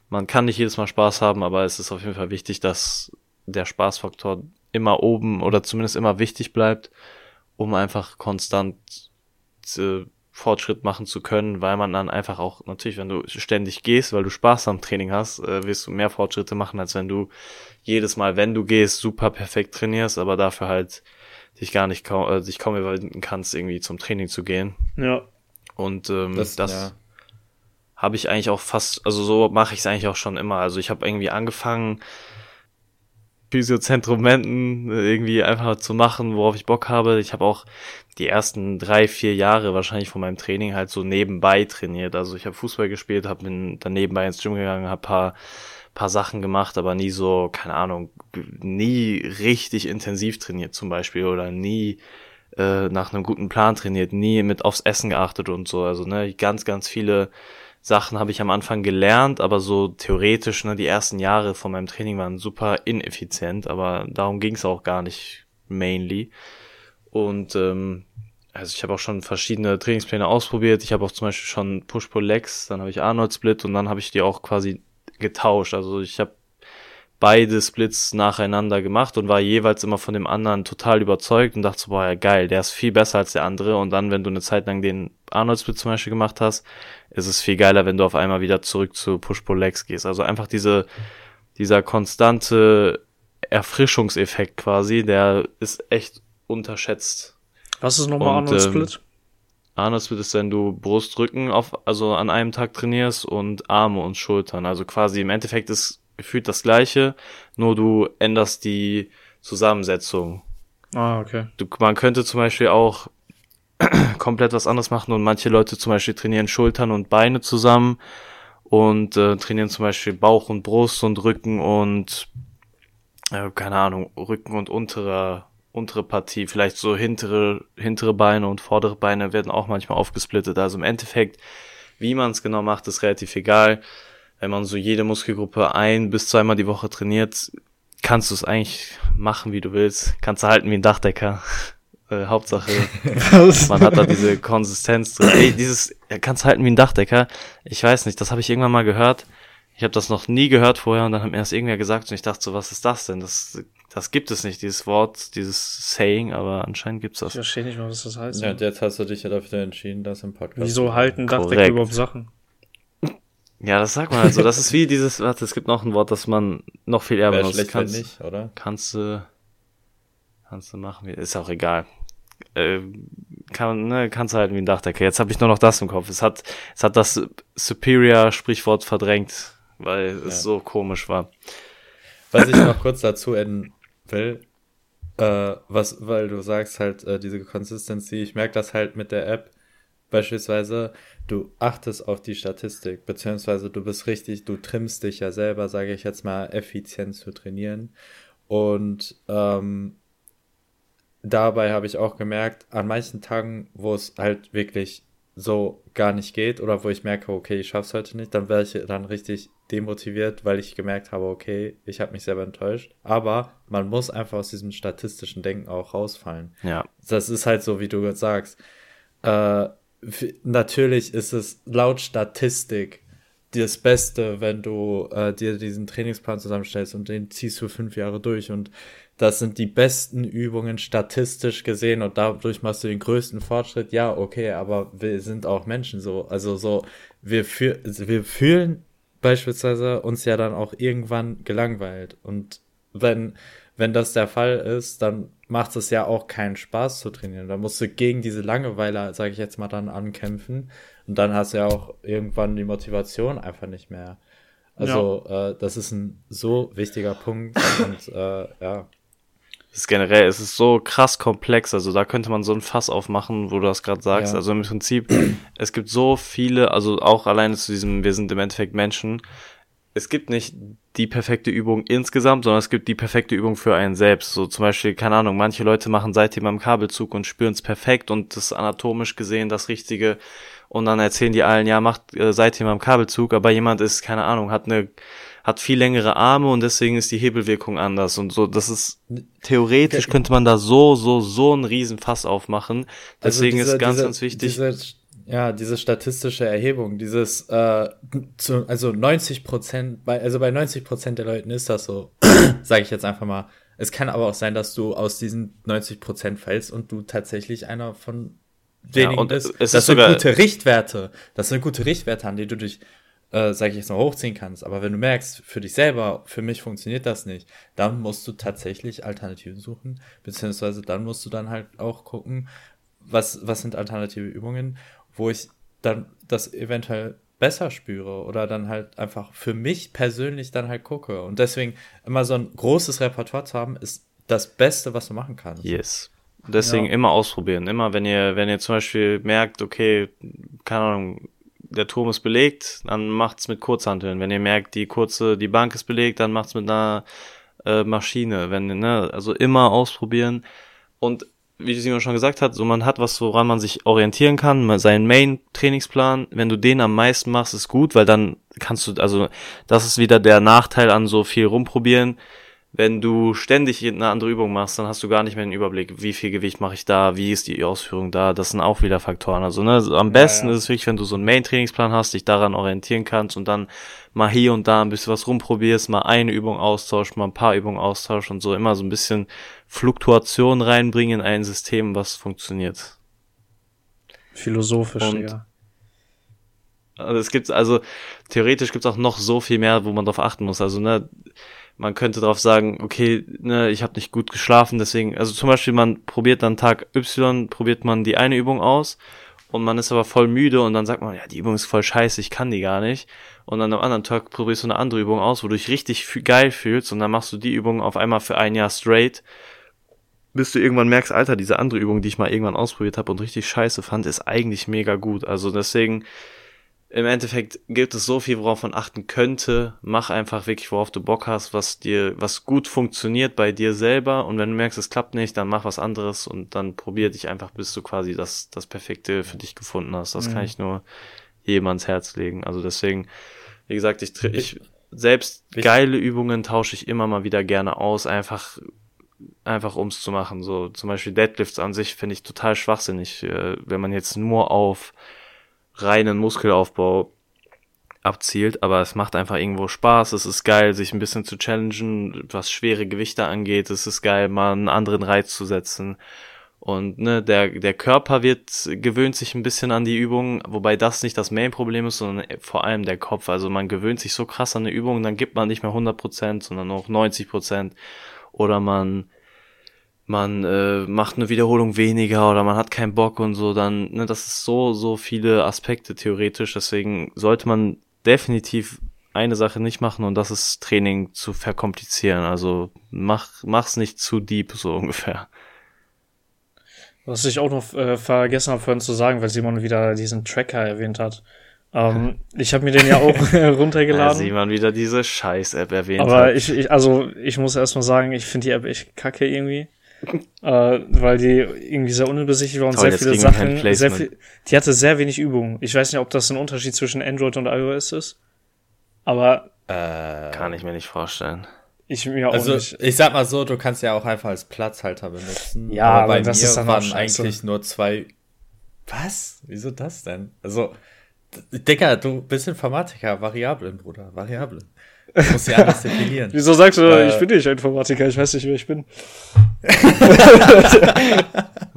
Man kann nicht jedes Mal Spaß haben, aber es ist auf jeden Fall wichtig, dass der Spaßfaktor immer oben oder zumindest immer wichtig bleibt um einfach konstant äh, Fortschritt machen zu können, weil man dann einfach auch, natürlich, wenn du ständig gehst, weil du Spaß am Training hast, äh, wirst du mehr Fortschritte machen, als wenn du jedes Mal, wenn du gehst, super perfekt trainierst, aber dafür halt dich gar nicht kaum, äh, dich kaum überwinden kannst, irgendwie zum Training zu gehen. Ja. Und ähm, das, das ja. habe ich eigentlich auch fast, also so mache ich es eigentlich auch schon immer. Also ich habe irgendwie angefangen, Physiozentrumenten irgendwie einfach zu machen, worauf ich Bock habe. Ich habe auch die ersten drei, vier Jahre wahrscheinlich von meinem Training halt so nebenbei trainiert. Also ich habe Fußball gespielt, habe dann nebenbei ins Gym gegangen, habe paar paar Sachen gemacht, aber nie so, keine Ahnung, nie richtig intensiv trainiert zum Beispiel oder nie äh, nach einem guten Plan trainiert, nie mit aufs Essen geachtet und so. Also ne, ganz, ganz viele Sachen habe ich am Anfang gelernt, aber so theoretisch, ne, die ersten Jahre von meinem Training waren super ineffizient, aber darum ging es auch gar nicht mainly. Und ähm, also ich habe auch schon verschiedene Trainingspläne ausprobiert. Ich habe auch zum Beispiel schon Push-Pull-Legs, dann habe ich Arnold-Split und dann habe ich die auch quasi getauscht. Also ich habe beide Splits nacheinander gemacht und war jeweils immer von dem anderen total überzeugt und dachte so, boah, ja geil, der ist viel besser als der andere. Und dann, wenn du eine Zeit lang den Arnold-Split zum Beispiel gemacht hast, ist es viel geiler, wenn du auf einmal wieder zurück zu Push-Pull-Legs gehst. Also einfach diese, dieser konstante Erfrischungseffekt quasi, der ist echt unterschätzt. Was ist nochmal Arnold-Split? Ähm, Arnold-Split ist, wenn du Brust, Rücken auf, also an einem Tag trainierst und Arme und Schultern. Also quasi im Endeffekt ist gefühlt das gleiche, nur du änderst die Zusammensetzung. Ah, okay. Du, man könnte zum Beispiel auch [CLEARS THROAT] komplett was anderes machen und manche Leute zum Beispiel trainieren Schultern und Beine zusammen und äh, trainieren zum Beispiel Bauch und Brust und Rücken und äh, keine Ahnung, Rücken und untere, untere Partie, vielleicht so hintere, hintere Beine und vordere Beine werden auch manchmal aufgesplittet. Also im Endeffekt, wie man es genau macht, ist relativ egal wenn man so jede Muskelgruppe ein bis zweimal die Woche trainiert, kannst du es eigentlich machen, wie du willst. Kannst du halten wie ein Dachdecker. [LAUGHS] Äh, Hauptsache, man hat da diese Konsistenz drin. Ey, dieses, kannst halten wie ein Dachdecker. Ich weiß nicht, das habe ich irgendwann mal gehört. Ich habe das noch nie gehört vorher und dann hat mir das irgendwer gesagt und ich dachte so, was ist das denn? Das, das gibt es nicht, dieses Wort, dieses Saying, aber anscheinend gibt's das. Ich verstehe nicht mal, was das heißt. Ja, und jetzt hast du dich ja dafür entschieden, das im Podcast. Wieso halten Dachdecker überhaupt Sachen? Ja, das sagt man halt so. Das ist wie dieses, warte, es gibt noch ein Wort, das man noch viel eher benutzt. Schlecht, kannst, nicht, oder? Kannst du, kannst du machen, ist auch egal. Äh, kann, ne, kannst du halt wie ein Dachdecker. Jetzt habe ich nur noch das im Kopf. Es hat, es hat das Superior-Sprichwort verdrängt, weil ja. es so komisch war. Was ich noch kurz dazu enden will, äh, was, weil du sagst halt, äh, diese Consistency, ich merke das halt mit der App, Beispielsweise, du achtest auf die Statistik, beziehungsweise du bist richtig, du trimmst dich ja selber, sage ich jetzt mal, effizient zu trainieren. Und ähm, dabei habe ich auch gemerkt, an manchen Tagen, wo es halt wirklich so gar nicht geht oder wo ich merke, okay, ich schaff's heute nicht, dann wäre ich dann richtig demotiviert, weil ich gemerkt habe, okay, ich habe mich selber enttäuscht. Aber man muss einfach aus diesem statistischen Denken auch rausfallen. Ja. Das ist halt so, wie du jetzt sagst äh, natürlich ist es laut Statistik das Beste, wenn du äh, dir diesen Trainingsplan zusammenstellst und den ziehst du fünf Jahre durch und das sind die besten Übungen statistisch gesehen und dadurch machst du den größten Fortschritt. Ja, okay, aber wir sind auch Menschen so. Also so, wir, fühl wir fühlen beispielsweise uns ja dann auch irgendwann gelangweilt. Und wenn, wenn das der Fall ist, dann macht es ja auch keinen Spaß zu trainieren. Da musst du gegen diese Langeweile, sage ich jetzt mal, dann ankämpfen. Und dann hast du ja auch irgendwann die Motivation einfach nicht mehr. Also, ja. äh, das ist ein so wichtiger Punkt. Und äh, ja, ist generell, es ist so krass komplex, also da könnte man so ein Fass aufmachen, wo du das gerade sagst. Ja. Also im Prinzip, es gibt so viele, also auch alleine zu diesem, wir sind im Endeffekt Menschen. Es gibt nicht die perfekte Übung insgesamt, sondern es gibt die perfekte Übung für einen selbst. So zum Beispiel, keine Ahnung, manche Leute machen seitdem am Kabelzug und spüren es perfekt und das anatomisch gesehen das Richtige. Und dann erzählen die allen, ja, macht äh, seitdem am Kabelzug, aber jemand ist, keine Ahnung, hat eine hat viel längere Arme und deswegen ist die Hebelwirkung anders und so. Das ist theoretisch könnte man da so so so einen riesen Fass aufmachen. Also deswegen also diese, ist ganz diese, ganz wichtig. Ja, diese statistische Erhebung, dieses äh, zu, also 90 Prozent, bei also bei 90 Prozent der Leuten ist das so, [CLEARS THROAT] sage ich jetzt einfach mal. Es kann aber auch sein, dass du aus diesen 90 Prozent fällst und du tatsächlich einer von wenigen ja, und bist. Es das sind gute Richtwerte. Das sind gute Richtwerte, an die du dich äh, sage ich jetzt mal, hochziehen kannst. Aber wenn du merkst, für dich selber, für mich funktioniert das nicht, dann musst du tatsächlich Alternativen suchen, beziehungsweise dann musst du dann halt auch gucken, was, was sind alternative Übungen, wo ich dann das eventuell besser spüre oder dann halt einfach für mich persönlich dann halt gucke. Und deswegen immer so ein großes Repertoire zu haben, ist das Beste, was du machen kannst. Yes. Deswegen ja. immer ausprobieren. Immer, wenn ihr, wenn ihr zum Beispiel merkt, okay, keine Ahnung, der Turm ist belegt, dann macht's mit Kurzhanteln. Wenn ihr merkt, die kurze, die Bank ist belegt, dann macht's mit einer äh, Maschine. Wenn, ne, also immer ausprobieren. Und wie Simon schon gesagt hat, so man hat was, woran man sich orientieren kann, seinen Main-Trainingsplan. Wenn du den am meisten machst, ist gut, weil dann kannst du, also das ist wieder der Nachteil an so viel rumprobieren wenn du ständig eine andere Übung machst, dann hast du gar nicht mehr den Überblick, wie viel Gewicht mache ich da, wie ist die Ausführung da, das sind auch wieder Faktoren. Also ne, am besten ja, ja. ist es wirklich, wenn du so einen Main-Trainingsplan hast, dich daran orientieren kannst und dann mal hier und da ein bisschen was rumprobierst, mal eine Übung austauschst, mal ein paar Übungen austauschst und so immer so ein bisschen Fluktuation reinbringen in ein System, was funktioniert. Philosophisch, und, ja. Also es gibt also theoretisch gibt es auch noch so viel mehr, wo man drauf achten muss. Also ne, man könnte darauf sagen, okay, ne, ich habe nicht gut geschlafen, deswegen, also zum Beispiel, man probiert dann Tag Y, probiert man die eine Übung aus und man ist aber voll müde und dann sagt man, ja, die Übung ist voll scheiße, ich kann die gar nicht. Und dann am anderen Tag probierst du eine andere Übung aus, wo du dich richtig geil fühlst und dann machst du die Übung auf einmal für ein Jahr straight, bis du irgendwann merkst, Alter, diese andere Übung, die ich mal irgendwann ausprobiert habe und richtig scheiße fand, ist eigentlich mega gut. Also deswegen, im Endeffekt gibt es so viel, worauf man achten könnte. Mach einfach wirklich, worauf du Bock hast, was dir, was gut funktioniert bei dir selber. Und wenn du merkst, es klappt nicht, dann mach was anderes und dann probier dich einfach, bis du quasi das, das Perfekte für dich gefunden hast. Das mhm. kann ich nur jedem ans Herz legen. Also deswegen, wie gesagt, ich, ich selbst geile Übungen tausche ich immer mal wieder gerne aus, einfach, einfach ums zu machen. So zum Beispiel Deadlifts an sich finde ich total schwachsinnig, äh, wenn man jetzt nur auf reinen Muskelaufbau abzielt, aber es macht einfach irgendwo Spaß, es ist geil, sich ein bisschen zu challengen, was schwere Gewichte angeht, es ist geil, mal einen anderen Reiz zu setzen. Und ne, der, der Körper wird, gewöhnt sich ein bisschen an die Übung, wobei das nicht das Main-Problem ist, sondern vor allem der Kopf. Also man gewöhnt sich so krass an eine Übung, dann gibt man nicht mehr 100%, sondern noch 90%. Oder man man äh, macht eine Wiederholung weniger oder man hat keinen Bock und so, dann, ne, das ist so, so viele Aspekte theoretisch, deswegen sollte man definitiv eine Sache nicht machen und das ist Training zu verkomplizieren. Also mach, mach's nicht zu deep, so [LAUGHS] ungefähr. Was ich auch noch äh, vergessen habe vorhin zu sagen, weil Simon wieder diesen Tracker erwähnt hat. Ähm, ich habe mir den ja auch [LAUGHS] [LAUGHS] runtergeladen. Weil Simon wieder diese Scheiß-App erwähnt Aber hat. ich, ich, also ich muss erstmal sagen, ich finde die App echt kacke irgendwie äh, weil die irgendwie sehr unübersichtlich war und Toll, sehr viele Sachen, sehr viel, die hatte sehr wenig Übung. Ich weiß nicht, ob das ein Unterschied zwischen Android und iOS ist, aber äh, kann ich mir nicht vorstellen. Ich mir auch also, nicht. Ich sag mal so, du kannst ja auch einfach als Platzhalter benutzen. Ja, aber, bei das mir ist dann waren eigentlich nur zwei Was? Wieso das denn? Also, Digga, du bist Informatiker, Variablen, Bruder, Variablen. Du musst ja alles definieren. Wieso sagst du, äh, ich bin nicht Informatiker, ich weiß nicht, wer ich bin. [LAUGHS]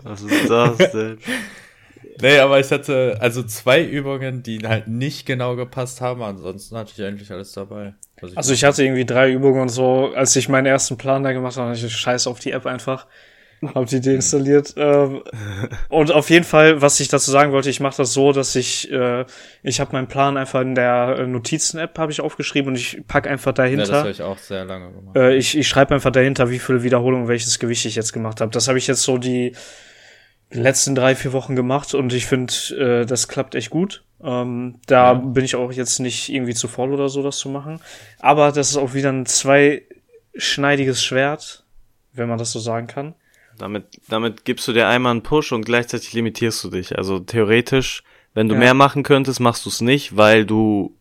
Was ist das denn? Nee, aber ich hatte also zwei Übungen, die halt nicht genau gepasst haben. Ansonsten hatte ich eigentlich alles dabei. Ich also ich hatte irgendwie drei Übungen und so. Als ich meinen ersten Plan da gemacht habe, hatte ich scheiß auf die App einfach. Hab die deinstalliert. ähm, und auf jeden Fall, was ich dazu sagen wollte, ich mache das so, dass ich, äh, ich habe meinen Plan einfach in der Notizen-App habe ich aufgeschrieben und ich pack einfach dahinter. Ja, das habe ich auch sehr lange gemacht. Äh, ich ich schreibe einfach dahinter, wie viele Wiederholungen, welches Gewicht ich jetzt gemacht habe. Das habe ich jetzt so die letzten drei, vier Wochen gemacht und ich finde, äh, das klappt echt gut. Ähm, da ja. bin ich auch jetzt nicht irgendwie zu faul oder so, das zu machen. Aber das ist auch wieder ein zweischneidiges Schwert, wenn man das so sagen kann. Damit, damit gibst du dir einmal einen Push und gleichzeitig limitierst du dich. Also theoretisch, wenn du ja. mehr machen könntest, machst du es nicht, weil du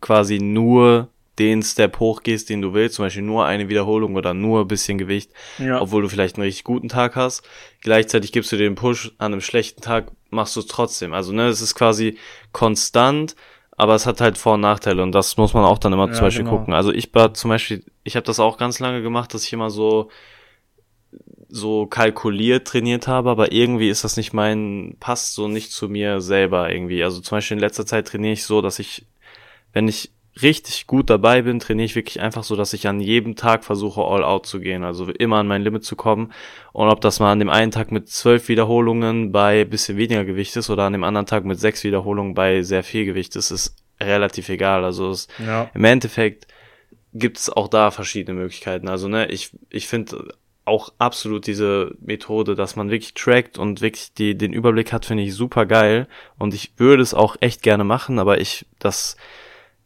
quasi nur den Step hochgehst, den du willst, zum Beispiel nur eine Wiederholung oder nur ein bisschen Gewicht, ja. obwohl du vielleicht einen richtig guten Tag hast. Gleichzeitig gibst du den Push an einem schlechten Tag, machst du es trotzdem. Also ne, es ist quasi konstant, aber es hat halt Vor- und Nachteile und das muss man auch dann immer ja, zum Beispiel genau. gucken. Also ich war zum Beispiel, ich habe das auch ganz lange gemacht, dass ich immer so so kalkuliert trainiert habe, aber irgendwie ist das nicht mein, passt so nicht zu mir selber irgendwie. Also zum Beispiel in letzter Zeit trainiere ich so, dass ich, wenn ich richtig gut dabei bin, trainiere ich wirklich einfach so, dass ich an jedem Tag versuche, all out zu gehen, also immer an mein Limit zu kommen. Und ob das mal an dem einen Tag mit zwölf Wiederholungen bei bisschen weniger Gewicht ist oder an dem anderen Tag mit sechs Wiederholungen bei sehr viel Gewicht ist, ist relativ egal. Also es, ja. im Endeffekt gibt es auch da verschiedene Möglichkeiten. Also ne, ich, ich finde auch absolut diese Methode, dass man wirklich trackt und wirklich die, den Überblick hat, finde ich super geil. Und ich würde es auch echt gerne machen, aber ich, das,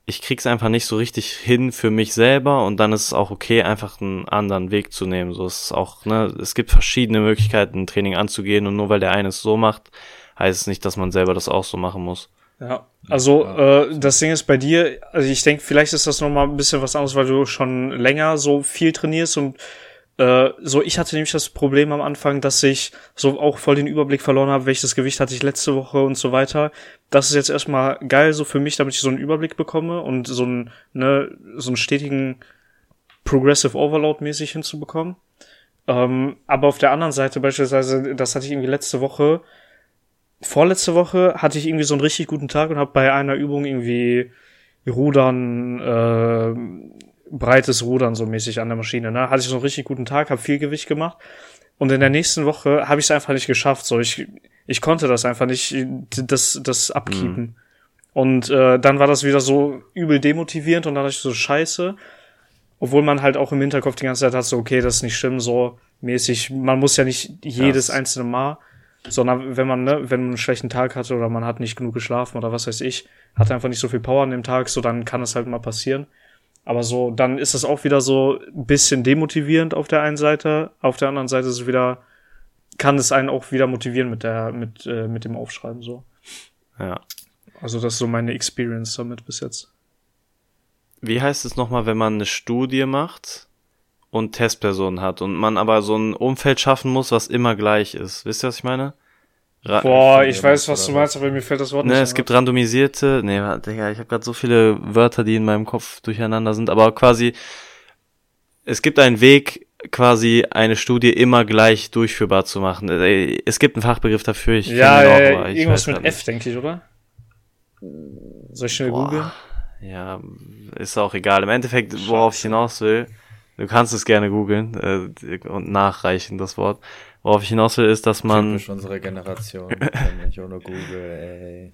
ich krieg's einfach nicht so richtig hin für mich selber und dann ist es auch okay, einfach einen anderen Weg zu nehmen. So ist es auch, ne, es gibt verschiedene Möglichkeiten, ein Training anzugehen und nur weil der eine es so macht, heißt es nicht, dass man selber das auch so machen muss. Ja, also äh, das Ding ist bei dir, also ich denke, vielleicht ist das nochmal ein bisschen was anderes, weil du schon länger so viel trainierst und äh, so, ich hatte nämlich das Problem am Anfang, dass ich so auch voll den Überblick verloren habe, welches Gewicht hatte ich letzte Woche und so weiter. Das ist jetzt erstmal geil so für mich, damit ich so einen Überblick bekomme und so einen, ne, so einen stetigen Progressive Overload mäßig hinzubekommen. Ähm, aber auf der anderen Seite beispielsweise, das hatte ich irgendwie letzte Woche, vorletzte Woche hatte ich irgendwie so einen richtig guten Tag und habe bei einer Übung irgendwie Rudern, äh, breites Rudern so mäßig an der Maschine. Ne? Hatte ich so einen richtig guten Tag, habe viel Gewicht gemacht. Und in der nächsten Woche habe ich es einfach nicht geschafft. So, ich, ich konnte das einfach nicht, das, das abkeepen. Mhm. Und äh, dann war das wieder so übel demotivierend und dann dachte ich so, scheiße. Obwohl man halt auch im Hinterkopf die ganze Zeit hat, so, okay, das ist nicht schlimm, so mäßig. Man muss ja nicht jedes Krass. einzelne Mal, sondern wenn man, ne, wenn man einen schlechten Tag hatte oder man hat nicht genug geschlafen oder was weiß ich, hat einfach nicht so viel Power an dem Tag, so dann kann es halt mal passieren. Aber so, dann ist es auch wieder so ein bisschen demotivierend auf der einen Seite. Auf der anderen Seite ist es wieder, kann es einen auch wieder motivieren mit der, mit, äh, mit dem Aufschreiben, so. Ja. Also das ist so meine Experience damit bis jetzt. Wie heißt es nochmal, wenn man eine Studie macht und Testpersonen hat und man aber so ein Umfeld schaffen muss, was immer gleich ist? Wisst ihr, was ich meine? Ra Boah, ich weiß, was du meinst, aber mir fällt das Wort ne, nicht. Ne, es gibt randomisierte, nee, Digga, ich habe gerade so viele Wörter, die in meinem Kopf durcheinander sind, aber quasi, es gibt einen Weg, quasi eine Studie immer gleich durchführbar zu machen. Äh, es gibt einen Fachbegriff dafür, ich ja, ja, auch, irgendwas mit F, denke ich, oder? Soll ich schnell googeln? Ja, ist auch egal. Im Endeffekt, worauf ich hinaus will, du kannst es gerne googeln äh, und nachreichen, das Wort. Worauf ich hinaus will, ist, dass man. Typisch unsere Generation. nicht ohne Google, ey.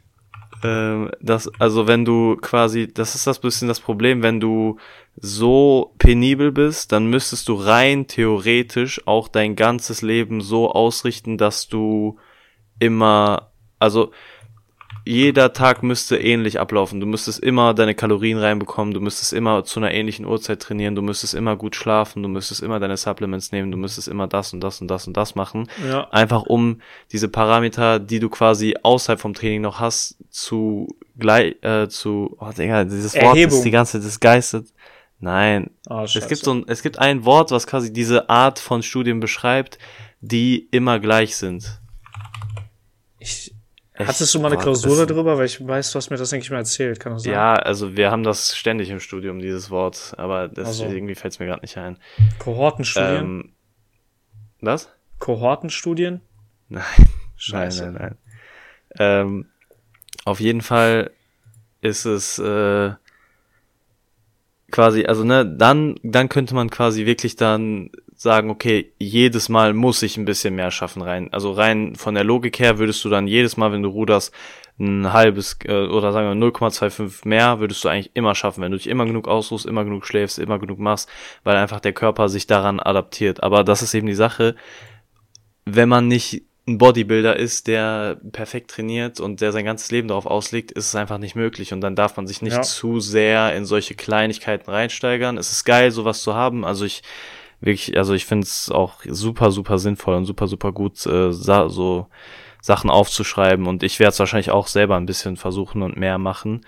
Ähm, das, also wenn du quasi, das ist das bisschen das Problem, wenn du so penibel bist, dann müsstest du rein theoretisch auch dein ganzes Leben so ausrichten, dass du immer, also jeder Tag müsste ähnlich ablaufen. Du müsstest immer deine Kalorien reinbekommen, du müsstest immer zu einer ähnlichen Uhrzeit trainieren, du müsstest immer gut schlafen, du müsstest immer deine Supplements nehmen, du müsstest immer das und das und das und das machen. Ja. Einfach um diese Parameter, die du quasi außerhalb vom Training noch hast, zu gleich, äh, zu, oh Digga, dieses Wort Erhebung. ist die ganze, das geistet. Nein. Oh, es gibt so ein, es gibt ein Wort, was quasi diese Art von Studien beschreibt, die immer gleich sind. Ich, Hattest du mal eine boah, Klausur darüber? Weil ich weiß, du hast mir das, denke ich, mal erzählt. Kann das sein? Ja, also wir haben das ständig im Studium, dieses Wort, aber das Also. irgendwie fällt es mir gerade nicht ein. Kohortenstudien? Ähm, was? Kohortenstudien? [LAUGHS] Nein, Scheiße. nein, nein, nein. Ähm, auf jeden Fall ist es äh, quasi, also ne, dann, dann könnte man quasi wirklich dann sagen, okay, jedes Mal muss ich ein bisschen mehr schaffen rein. Also rein von der Logik her würdest du dann jedes Mal, wenn du ruderst, ein halbes äh, oder sagen wir 0,25 mehr würdest du eigentlich immer schaffen, wenn du dich immer genug ausruhst, immer genug schläfst, immer genug machst, weil einfach der Körper sich daran adaptiert. Aber das ist eben die Sache, wenn man nicht ein Bodybuilder ist, der perfekt trainiert und der sein ganzes Leben darauf auslegt, ist es einfach nicht möglich. Und dann darf man sich nicht Ja. zu sehr in solche Kleinigkeiten reinsteigern. Es ist geil, sowas zu haben. Also ich wirklich, also ich finde es auch super, super sinnvoll und super, super gut, äh, so Sachen aufzuschreiben. Und ich werde es wahrscheinlich auch selber ein bisschen versuchen und mehr machen.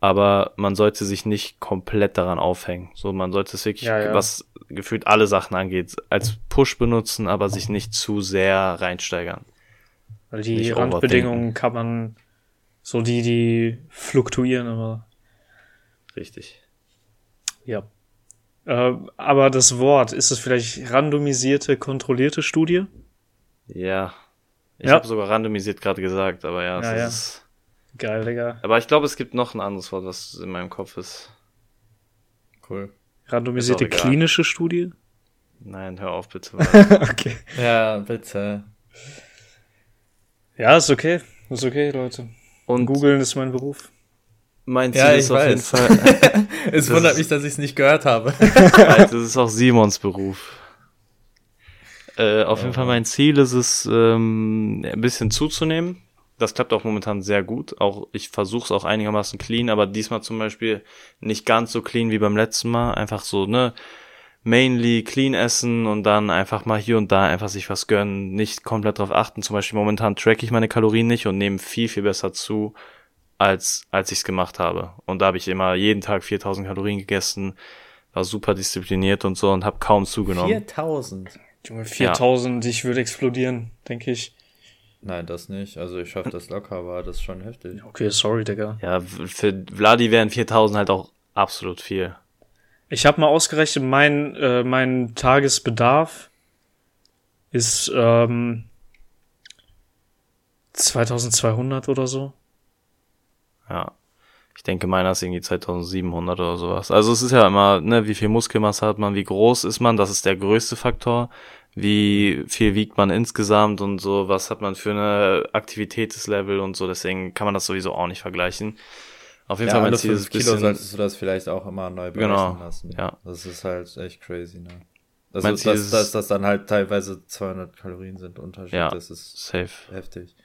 Aber man sollte sich nicht komplett daran aufhängen. So, man sollte es wirklich, Ja, ja. was gefühlt alle Sachen angeht, als Push benutzen, aber sich nicht zu sehr reinsteigern. Weil die Nicht Randbedingungen kann man, so die, die fluktuieren, aber Richtig. ja. Äh, aber das Wort, ist es vielleicht randomisierte, kontrollierte Studie? Ja. Ich Ja. habe sogar randomisiert gerade gesagt, aber ja, es Ja, ja. ist. Geil, Digga. Aber ich glaube, es gibt noch ein anderes Wort, was in meinem Kopf ist. Cool. Randomisierte klinische Studie? Nein, hör auf bitte. [LAUGHS] okay. Ja, bitte. Ja, ist okay. Ist okay, Leute. Und Googeln ist mein Beruf. Mein Ziel Ja, ist auf weiß. jeden Fall, [LAUGHS] Es wundert ist- mich, dass ich es nicht gehört habe. [LAUGHS] das ist auch Simons Beruf. Äh, auf jeden Fall mein Ziel ist es, ähm, ein bisschen zuzunehmen. Das klappt auch momentan sehr gut. Auch ich versuche es auch einigermaßen clean, aber diesmal zum Beispiel nicht ganz so clean wie beim letzten Mal. Einfach so, ne, mainly clean essen und dann einfach mal hier und da einfach sich was gönnen, nicht komplett drauf achten. Zum Beispiel momentan track ich meine Kalorien nicht und nehme viel, viel besser zu, als, als ich es gemacht habe. Und da habe ich immer jeden Tag 4000 Kalorien gegessen, war super diszipliniert und so und habe kaum zugenommen. 4000. Junge, 4000, ich würde explodieren, denke ich. Nein, das nicht. Also ich schaffe das locker, aber das ist schon heftig. Okay, sorry, Digga. Ja, für Vladi wären 4000 halt auch absolut viel. Ich habe mal ausgerechnet, mein, äh, mein Tagesbedarf ist ähm, 2200 oder so. Ja. Ich denke, meiner ist irgendwie 2700 oder sowas. Also es ist ja immer, ne, wie viel Muskelmasse hat man, wie groß ist man, das ist der größte Faktor. Wie viel wiegt man insgesamt und so, was hat man für eine Aktivitätslevel und so, deswegen kann man das sowieso auch nicht vergleichen. Auf jeden Ja, Fall mein Ziel ist 5 ein Kilo solltest du das vielleicht auch immer neu berechnen Genau, lassen. ja. Das ist halt echt crazy, ne? Also, dass, dass, dass das dann halt teilweise 200 Kalorien sind Unterschied, Ja. das ist safe. heftig.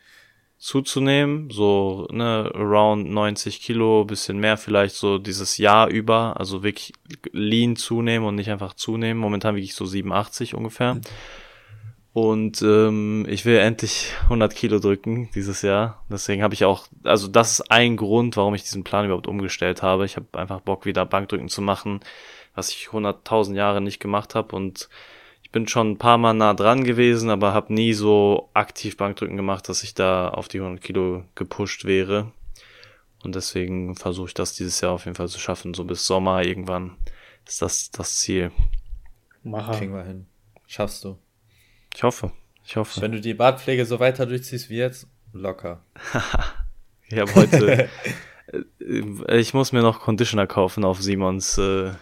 Zuzunehmen, so ne, around 90 Kilo, bisschen mehr vielleicht so dieses Jahr über, also wirklich lean zunehmen und nicht einfach zunehmen. Momentan wiege ich so 87 ungefähr. Und ähm, ich will endlich 100 Kilo drücken dieses Jahr. Deswegen habe ich auch, also das ist ein Grund, warum ich diesen Plan überhaupt umgestellt habe. Ich habe einfach Bock, wieder Bankdrücken zu machen, was ich 100.000 Jahre nicht gemacht habe. Und ich bin schon ein paar Mal nah dran gewesen, aber habe nie so aktiv Bankdrücken gemacht, dass ich da auf die 100 Kilo gepusht wäre. Und deswegen versuche ich das dieses Jahr auf jeden Fall zu schaffen. So bis Sommer irgendwann ist das das Ziel. Macher. Kriegen wir hin. Schaffst du. Ich hoffe. Ich hoffe. Wenn du die Bartpflege so weiter durchziehst wie jetzt, locker. [LAUGHS] Ich habe heute. [LAUGHS] ich muss mir noch Conditioner kaufen auf Simons, äh,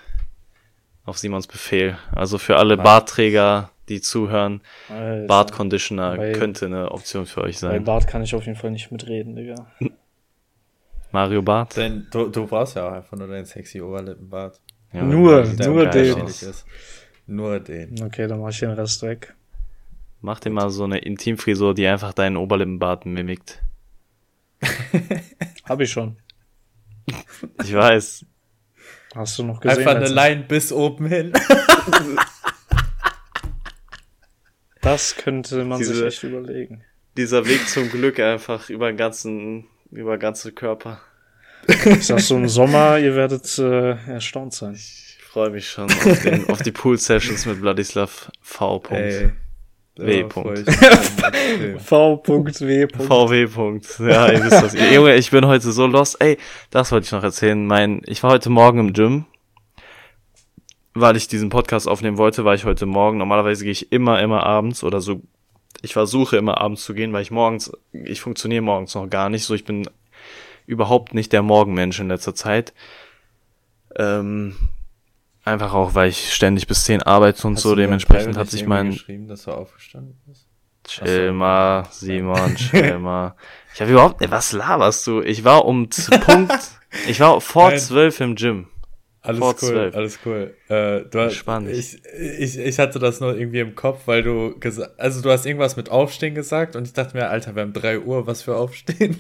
auf Simons Befehl. Also für alle Nice. Bartträger, die zuhören, Alter. Bartconditioner Bei- könnte eine Option für euch Bei sein. Bart kann ich auf jeden Fall nicht mitreden, Digga. [LAUGHS] Mario Bart. Denn du, du brauchst ja auch einfach nur deinen sexy Oberlippenbart. Ja, Nur, nur den. Nur den. Okay, dann mach ich den Rest weg. Mach dir mal so eine Intimfrisur, die einfach deinen Oberlippenbart mimikt. [LAUGHS] Hab ich schon. Ich weiß. Hast du noch gesehen? Einfach eine? Line bis oben hin. [LAUGHS] Das könnte man sich Diese- echt überlegen. Dieser Weg zum Glück einfach über den ganzen, über den ganzen Körper. Ich sag so im Sommer, ihr werdet äh, erstaunt sein. Ich freue mich schon auf, den, auf die Pool-Sessions mit Vladislav V. Ey. [LAUGHS] W. Punkt. mich schon extrem. V.W. VW. Punkt. Ja, ihr wisst das. Junge, ich bin heute so lost. Ey, das wollte ich noch erzählen. Mein, ich war heute Morgen im Gym, weil ich diesen Podcast aufnehmen wollte, war ich heute Morgen. Normalerweise gehe ich immer, immer abends oder so. Ich versuche immer abends zu gehen, weil ich morgens, ich funktioniere morgens noch gar nicht so. Ich bin überhaupt nicht der Morgenmensch in letzter Zeit. Ähm, einfach auch, weil ich ständig bis 10 arbeite und Hast so. Dementsprechend hat sich mein, geschrieben, dass du aufgestanden bist? Chill so. mal, Simon, [LAUGHS] chill mal. Ich habe überhaupt, ey, was laberst du? Ich war um [LAUGHS] Punkt, ich war vor zwölf im Gym. Alles Vor cool, zwölf. alles cool. Äh, du hast, Spannend. ich, ich, ich hatte das nur irgendwie im Kopf, weil du gesagt, also du hast irgendwas mit Aufstehen gesagt und ich dachte mir, Alter, wir haben drei Uhr, was für Aufstehen.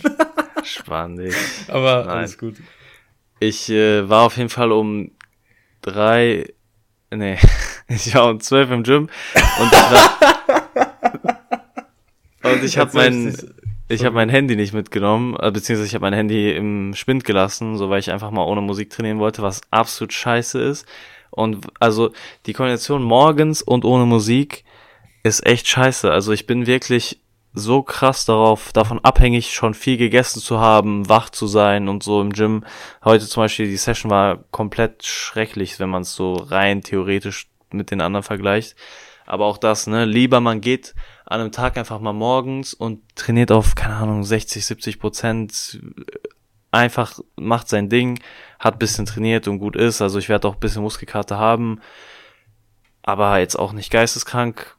Spannend. [LAUGHS] Aber Nein. alles gut. Ich äh, war auf jeden Fall um drei, nee, [LAUGHS] ich war um zwölf im Gym und ich [LAUGHS] und ich habe mein, ich habe mein Handy nicht mitgenommen, äh, beziehungsweise ich habe mein Handy im Spind gelassen, so weil ich einfach mal ohne Musik trainieren wollte, was absolut scheiße ist. Und also die Kombination morgens und ohne Musik ist echt scheiße. Also ich bin wirklich so krass darauf, davon abhängig, schon viel gegessen zu haben, wach zu sein und so im Gym. Heute zum Beispiel, die Session war komplett schrecklich, wenn man es so rein theoretisch mit den anderen vergleicht. Aber auch das, ne, lieber man geht an einem Tag einfach mal morgens und trainiert auf, keine Ahnung, 60, 70 Prozent, einfach macht sein Ding, hat bisschen trainiert und gut ist. Also ich werde auch bisschen Muskelkarte haben, aber jetzt auch nicht geisteskrank.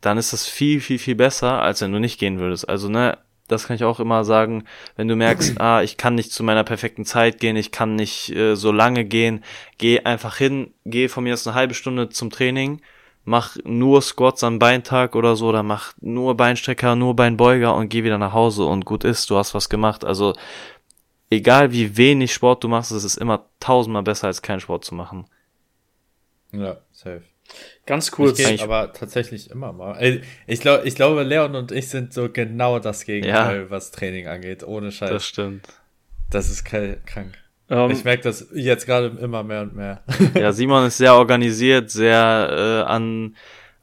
Dann ist das viel, viel, viel besser, als wenn du nicht gehen würdest. Also, ne, das kann ich auch immer sagen, wenn du merkst, ah, ich kann nicht zu meiner perfekten Zeit gehen, ich kann nicht äh, so lange gehen, geh einfach hin, geh von mir aus eine halbe Stunde zum Training, mach nur Squats am Beintag oder so, oder mach nur Beinstrecker, nur Beinbeuger und geh wieder nach Hause und gut ist, du hast was gemacht. Also, egal wie wenig Sport du machst, es ist immer tausendmal besser, als keinen Sport zu machen. Ja, safe. Ganz cool. Ich aber tatsächlich immer mal. Ey, Ich glaube, ich glaube, Leon und ich sind so genau das Gegenteil, was Training angeht. Ohne Scheiß. Das Das, stimmt. ist kr- krank. Ähm, Ich merke das jetzt gerade immer mehr und mehr. Ja, [LAUGHS] Simon ist sehr organisiert, sehr äh, an,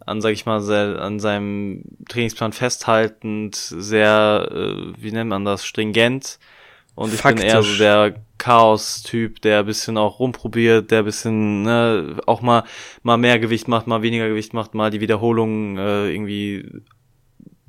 an, sag ich mal, sehr, an seinem Trainingsplan festhaltend, sehr, äh, wie nennt man das, stringent. Und ich bin eher so Faktisch. der Chaos-Typ, der ein bisschen auch rumprobiert, der ein bisschen ne, auch mal mal mehr Gewicht macht, mal weniger Gewicht macht, mal die Wiederholungen äh, irgendwie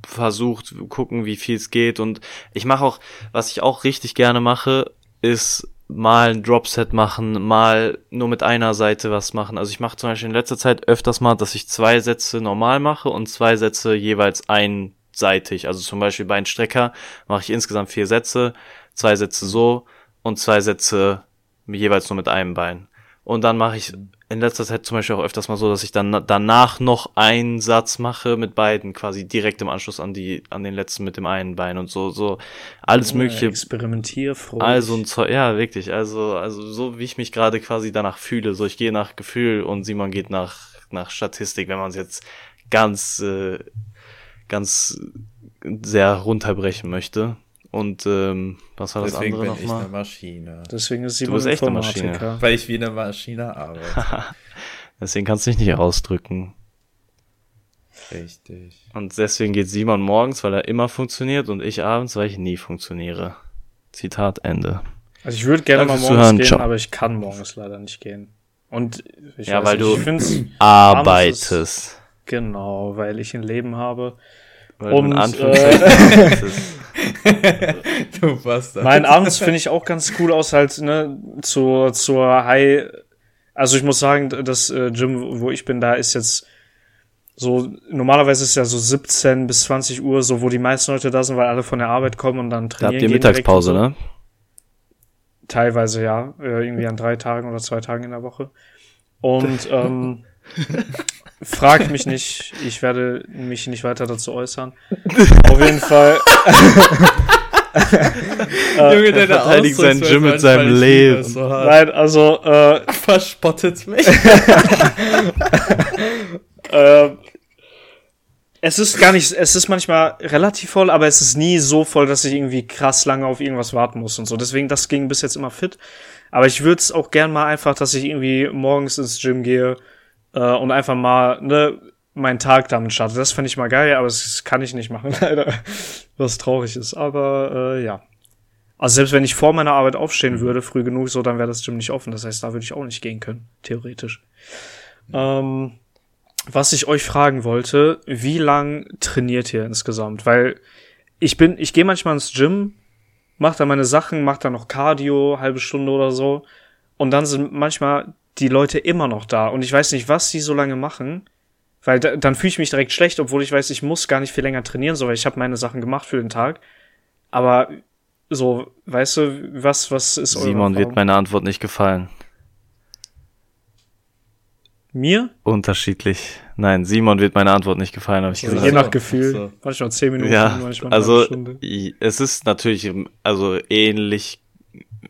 versucht, gucken, wie viel es geht. Und ich mache auch, was ich auch richtig gerne mache, ist mal ein Dropset machen, mal nur mit einer Seite was machen. Also ich mache zum Beispiel in letzter Zeit öfters mal, dass ich zwei Sätze normal mache und zwei Sätze jeweils einseitig. Also zum Beispiel bei einem Strecker mache ich insgesamt vier Sätze, zwei Sätze so und zwei Sätze jeweils nur mit einem Bein. Und dann mache ich in letzter Zeit zum Beispiel auch öfters mal so, dass ich dann danach noch einen Satz mache mit beiden, quasi direkt im Anschluss an die, an den letzten mit dem einen Bein und so, so alles mögliche. Experimentierfreudig. Also ein Zeug, ja, wirklich. Also, also so wie ich mich gerade quasi danach fühle. So, ich gehe nach Gefühl und Simon geht nach, nach Statistik, wenn man es jetzt ganz, äh, ganz sehr runterbrechen möchte. Und ähm, was war das Deswegen andere bin ich eine nochmal? Maschine. Deswegen ist Du Simon bist echt eine. Maschine. Weil ich wie eine Maschine arbeite. [LAUGHS] Deswegen kannst du dich nicht ausdrücken. Richtig. Und deswegen geht Simon morgens, weil er immer funktioniert und ich abends, weil ich nie funktioniere. Zitat Ende. Also ich würde gerne Danke mal morgens Zuhören. gehen, Ciao. aber ich kann morgens leider nicht gehen. Und ich Ja, weil nicht, du ich find's [CLEARS THROAT] Arbeitest. genau, weil ich ein Leben habe. Weil du in Und, äh, Anführungszeichen [LAUGHS] arbeitest. [LAUGHS] du Bastard. Nein, abends finde ich auch ganz cool aus, halt, ne, zur, zur High. Also ich muss sagen, das äh, Gym, wo ich bin, da ist jetzt so, normalerweise ist ja so 17 bis 20 Uhr, so wo die meisten Leute da sind, weil alle von der Arbeit kommen und dann Da trainieren. habt ihr Mittagspause, ne? Teilweise ja, äh, irgendwie an drei Tagen oder zwei Tagen in der Woche. Und [LAUGHS] ähm, fragt mich [LAUGHS] nicht, ich werde mich nicht weiter dazu äußern. [LAUGHS] Auf jeden Fall. [LAUGHS] Junge, er verteidigt sein Gym mit seinem Leben. So. Nein, also äh, Verspottet mich. äh, es ist gar nicht, es ist manchmal relativ voll, aber es ist nie so voll, dass ich irgendwie krass lange auf irgendwas warten muss und so. Deswegen, das ging bis jetzt immer fit. Aber ich würde es auch gern mal einfach, dass ich irgendwie morgens ins Gym gehe äh, und einfach mal, ne, meinen Tag damit starte. Das fände ich mal geil, aber das kann ich nicht machen, [LAUGHS] leider. Was traurig ist. Aber äh, ja. Also selbst wenn ich vor meiner Arbeit aufstehen Mhm. würde, früh genug, so, dann wäre das Gym nicht offen. Das heißt, da würde ich auch nicht gehen können, theoretisch. Ähm, was ich euch fragen wollte, wie lang trainiert ihr insgesamt? Weil ich bin, ich gehe manchmal ins Gym, mach da meine Sachen, mach da noch Cardio, halbe Stunde oder so. Und dann sind manchmal die Leute immer noch da. Und ich weiß nicht, was die so lange machen. Weil da, dann fühle ich mich direkt schlecht, obwohl ich weiß, ich muss gar nicht viel länger trainieren, so weil ich habe meine Sachen gemacht für den Tag. Aber so, weißt du, was, was ist eure Simon wird meine Antwort nicht gefallen. Mir? Unterschiedlich. Nein, Simon wird meine Antwort nicht gefallen, habe ich Also gesagt. je nach Ach Gefühl. so. Manchmal zehn Minuten, Ja, manchmal eine also Stunde. es ist natürlich also ähnlich,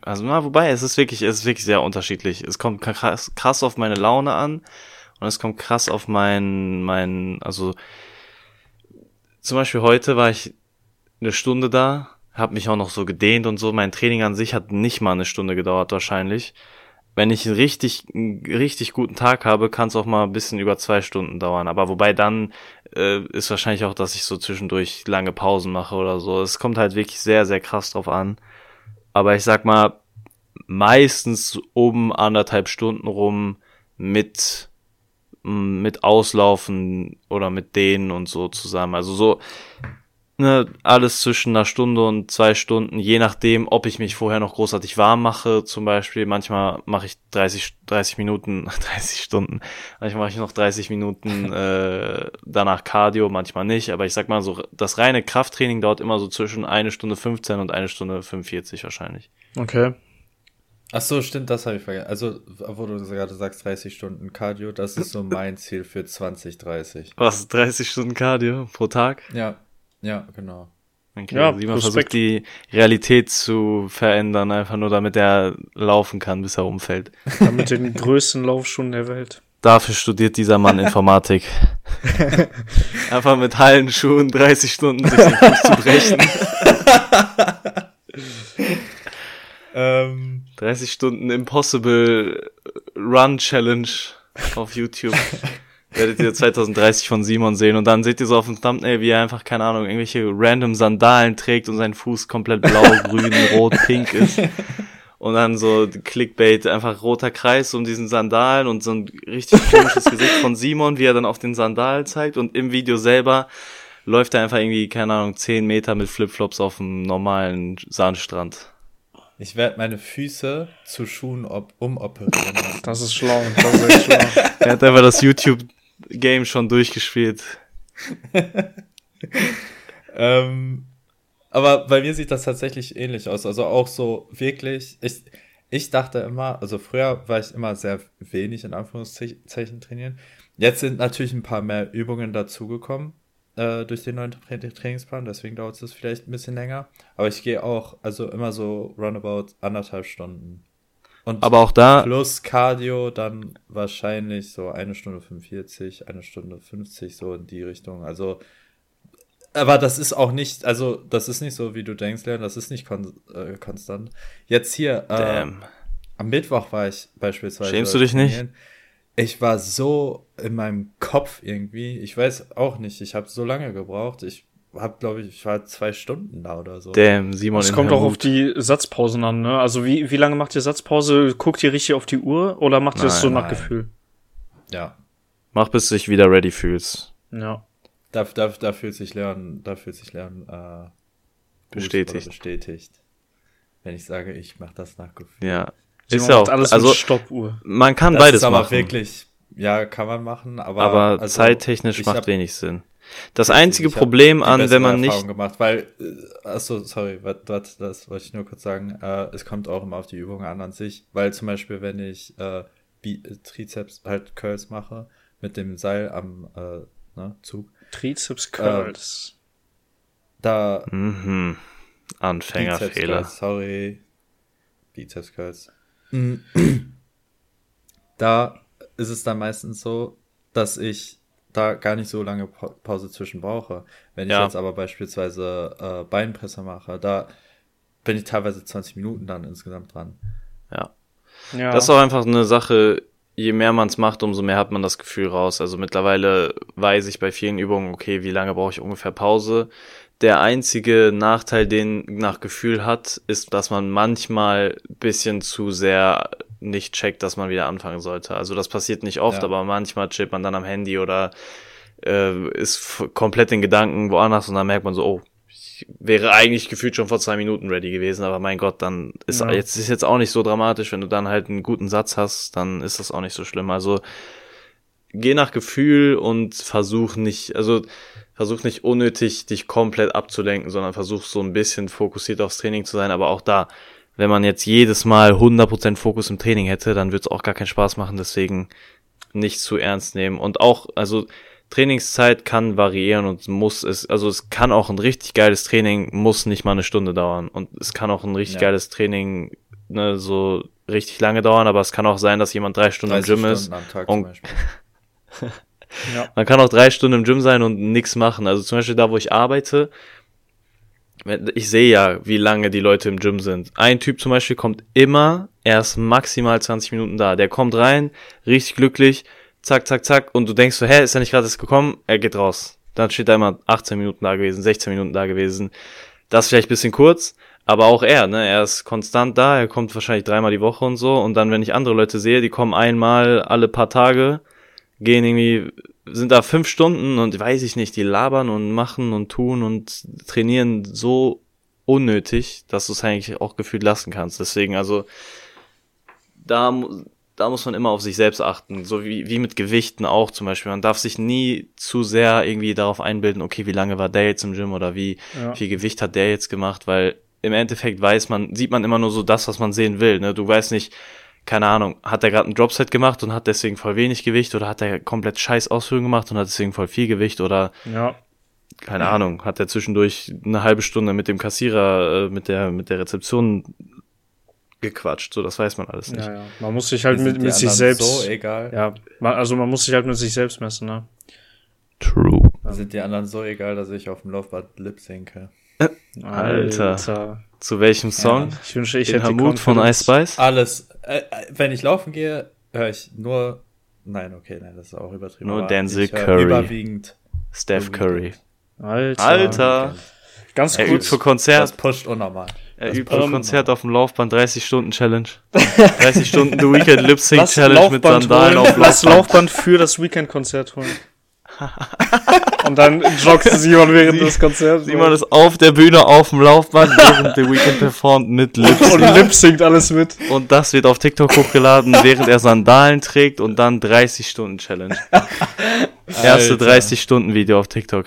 also na, wobei es ist wirklich, es ist wirklich sehr unterschiedlich. Es kommt krass, krass auf meine Laune an und es kommt krass auf mein, mein, also zum Beispiel heute war ich eine Stunde da, habe mich auch noch so gedehnt und so. Mein Training an sich hat nicht mal eine Stunde gedauert wahrscheinlich. Wenn ich einen richtig, richtig guten Tag habe, kann es auch mal ein bisschen über zwei Stunden dauern. Aber wobei dann äh, ist wahrscheinlich auch, dass ich so zwischendurch lange Pausen mache oder so. Es kommt halt wirklich sehr, sehr krass drauf an. Aber ich sag mal, meistens um anderthalb Stunden rum mit, m, mit Auslaufen oder mit Dehnen und so zusammen. Also so, ne, alles zwischen einer Stunde und zwei Stunden, je nachdem, ob ich mich vorher noch großartig warm mache, zum Beispiel. Manchmal mache ich 30, 30 Minuten, [LAUGHS] 30 Stunden, manchmal mache ich noch 30 Minuten [LAUGHS] äh, danach Cardio, manchmal nicht. Aber ich sag mal so, das reine Krafttraining dauert immer so zwischen eine Stunde 15 und eine Stunde 45 wahrscheinlich. Okay. Ach so, stimmt, das habe ich vergessen. Also, wo du gerade sagst, 30 Stunden Cardio, das ist so mein Ziel für 2030. Was, 30 Stunden Cardio pro Tag? Ja, ja, genau. Okay, Ja, Simon Respekt. versucht die Realität zu verändern, einfach nur damit er laufen kann, bis er umfällt. [LAUGHS] Dann mit den größten Laufschuhen der Welt. Dafür studiert dieser Mann [LAUGHS] Informatik. [LAUGHS] Einfach mit Hallenschuhen 30 Stunden sich den Fuß zu brechen. Ähm, 30 Stunden Impossible Run Challenge auf YouTube. Werdet ihr 2030 von Simon sehen und dann seht ihr so auf dem Thumbnail, wie er einfach, keine Ahnung, irgendwelche random Sandalen trägt und sein Fuß komplett blau, [LAUGHS] grün, rot, pink ist. Und dann so Clickbait, einfach roter Kreis um diesen Sandalen und so ein richtig komisches Gesicht von Simon, wie er dann auf den Sandalen zeigt und im Video selber läuft er einfach irgendwie, keine Ahnung, 10 Meter mit Flipflops auf dem normalen Sandstrand. ich werde meine Füße zu Schuhen umoperieren. Das ist schlau. Das ist [LAUGHS] schlau. Er hat einfach das YouTube-Game schon durchgespielt. [LAUGHS] ähm, aber bei mir sieht das tatsächlich ähnlich aus. Also auch so wirklich, ich, ich dachte immer, also früher war ich immer sehr wenig in Anführungszeichen trainieren. Jetzt sind natürlich ein paar mehr Übungen dazugekommen äh, durch den neuen Tra Trainingsplan, deswegen dauert es vielleicht ein bisschen länger. Aber ich gehe auch, also immer so roundabout anderthalb Stunden. Und Aber auch da, plus Cardio dann wahrscheinlich so eine Stunde 45, eine Stunde 50, so in die Richtung. Also, aber das ist auch nicht, also das ist nicht so, wie du denkst, Leon, das ist nicht kon äh, konstant. Jetzt hier, äh, am Mittwoch war ich beispielsweise. Schämst du dich nicht? Ich war so in meinem Kopf irgendwie. Ich weiß auch nicht. Ich habe so lange gebraucht. Ich habe, glaube ich, ich war zwei Stunden da oder so. Damn, Simon Es kommt auch auf die Satzpausen an, ne? Also wie, wie lange macht ihr Satzpause? Guckt ihr richtig auf die Uhr oder macht ihr es Nein, so nach nein. Gefühl? Ja. Mach, bis du dich wieder ready fühlst. Ja. Da, da, da fühlt sich Lernen, da fühlt sich Lernen äh, Bestätigt. Bestätigt. Wenn ich sage, ich mache das nach Gefühl. Ja. Simon Ist ja auch, alles also mit Stoppuhr. man kann das beides ist aber machen. wirklich, ja, kann man machen, aber, aber also, zeittechnisch macht hab- wenig Sinn. Das einzige Problem an, wenn man Erfahrung nicht, gemacht, weil, äh, achso, sorry, wat, wat, das wollte ich nur kurz sagen, äh, es kommt auch immer auf die Übung an an sich, weil zum Beispiel, wenn ich äh, Bi äh, Trizeps halt Curls mache, mit dem Seil am äh, ne, Zug, Trizeps Curls. da mhm, Anfängerfehler. Sorry. Bizeps Curls. Da ist es dann meistens so, dass ich da gar nicht so lange Pa- Pause zwischen brauche. Wenn ich Ja. jetzt aber beispielsweise äh, Beinpresse mache, da bin ich teilweise 20 Minuten dann insgesamt dran. Ja. ja. Das ist auch einfach eine Sache, je mehr man es macht, umso mehr hat man das Gefühl raus. Also mittlerweile weiß ich bei vielen Übungen, okay, wie lange brauche ich ungefähr Pause. Der einzige Nachteil, den nach Gefühl hat, ist, dass man manchmal bisschen zu sehr nicht checkt, dass man wieder anfangen sollte. Also das passiert nicht oft, Ja. aber manchmal chillt man dann am Handy oder äh, ist komplett in Gedanken woanders und dann merkt man so, oh, ich wäre eigentlich gefühlt schon vor zwei Minuten ready gewesen, aber mein Gott, dann ist Ja. jetzt ist jetzt auch nicht so dramatisch, wenn du dann halt einen guten Satz hast, dann ist das auch nicht so schlimm. Also geh nach Gefühl und versuch nicht, also versuch nicht unnötig dich komplett abzulenken, sondern versuch so ein bisschen fokussiert aufs Training zu sein, aber auch da, wenn man jetzt jedes Mal 100% Fokus im Training hätte, dann wird's auch gar keinen Spaß machen, deswegen nicht zu ernst nehmen und auch, also Trainingszeit kann variieren und muss es, also es kann auch ein richtig geiles Training, muss nicht mal eine Stunde dauern und es kann auch ein richtig Ja. geiles Training, ne, so richtig lange dauern, aber es kann auch sein, dass jemand drei Stunden im 30 Gym ist Stunden Tag und-. [LAUGHS] Ja. man kann auch drei Stunden im Gym sein und nichts machen. Also zum Beispiel da, wo ich arbeite, ich sehe ja, wie lange die Leute im Gym sind. Ein Typ zum Beispiel kommt immer erst maximal 20 Minuten da. Der kommt rein, richtig glücklich, zack, zack, zack, und du denkst so, hä, ist er nicht gerade erst gekommen? Er geht raus. Dann steht er immer 18 Minuten da gewesen, 16 Minuten da gewesen. Das ist vielleicht ein bisschen kurz, aber auch er, ne, er ist konstant da, er kommt wahrscheinlich dreimal die Woche und so. Und dann, wenn ich andere Leute sehe, die kommen einmal alle paar Tage, gehen irgendwie, sind da fünf Stunden und weiß ich nicht, die labern und machen und tun und trainieren so unnötig, dass du es eigentlich auch gefühlt lassen kannst. Deswegen, also, da, da muss man immer auf sich selbst achten. So wie, wie mit Gewichten auch zum Beispiel. Man darf sich nie zu sehr irgendwie darauf einbilden, okay, wie lange war der jetzt im Gym oder wie Ja. viel Gewicht hat der jetzt gemacht, weil im Endeffekt weiß man, sieht man immer nur so das, was man sehen will. Ne? Du weißt nicht, keine Ahnung, hat er gerade ein Dropset gemacht und hat deswegen voll wenig Gewicht oder hat er komplett scheiß Ausführungen gemacht und hat deswegen voll viel Gewicht oder Ja. keine Ahnung, hat er zwischendurch eine halbe Stunde mit dem Kassierer, äh, mit der, mit der Rezeption gequatscht, so das weiß man alles nicht. Ja, ja. Man muss sich halt mit, mit sich selbst. So egal. ja, man, also man muss sich halt mit sich selbst messen, ne? True. Mir sind die anderen so egal, dass ich auf dem Laufband lip synke. Alter. Zu welchem Song? Ich wünsche, ich Den hätte Hamut von Ice. Spice? Alles. Äh, äh, wenn ich laufen gehe, höre ich nur. Nein, okay, nein, das ist auch übertrieben. Nur Denzel Curry. Überwiegend. Steph Curry. Alter. Alter. Ganz Er übt kurz. für Das Konzert. pusht unnormal. Er Das übt für Konzert auf dem Laufband 30 Stunden Challenge. [LAUGHS] 30 Stunden The Weekend Lip Sync Challenge mit Laufband Sandalen holen, auf lass Laufband. Laufband für das Weekend-Konzert holen. Und dann joggt [LAUGHS] Simon während Sie- des Konzerts. Simon ist auf der Bühne auf dem Laufband, während The Weekend performt mit Lip und lip singt alles mit. Und das wird auf TikTok hochgeladen, während er Sandalen trägt und dann 30 Stunden Challenge. [LAUGHS] Erste Alter. 30 Stunden Video auf TikTok.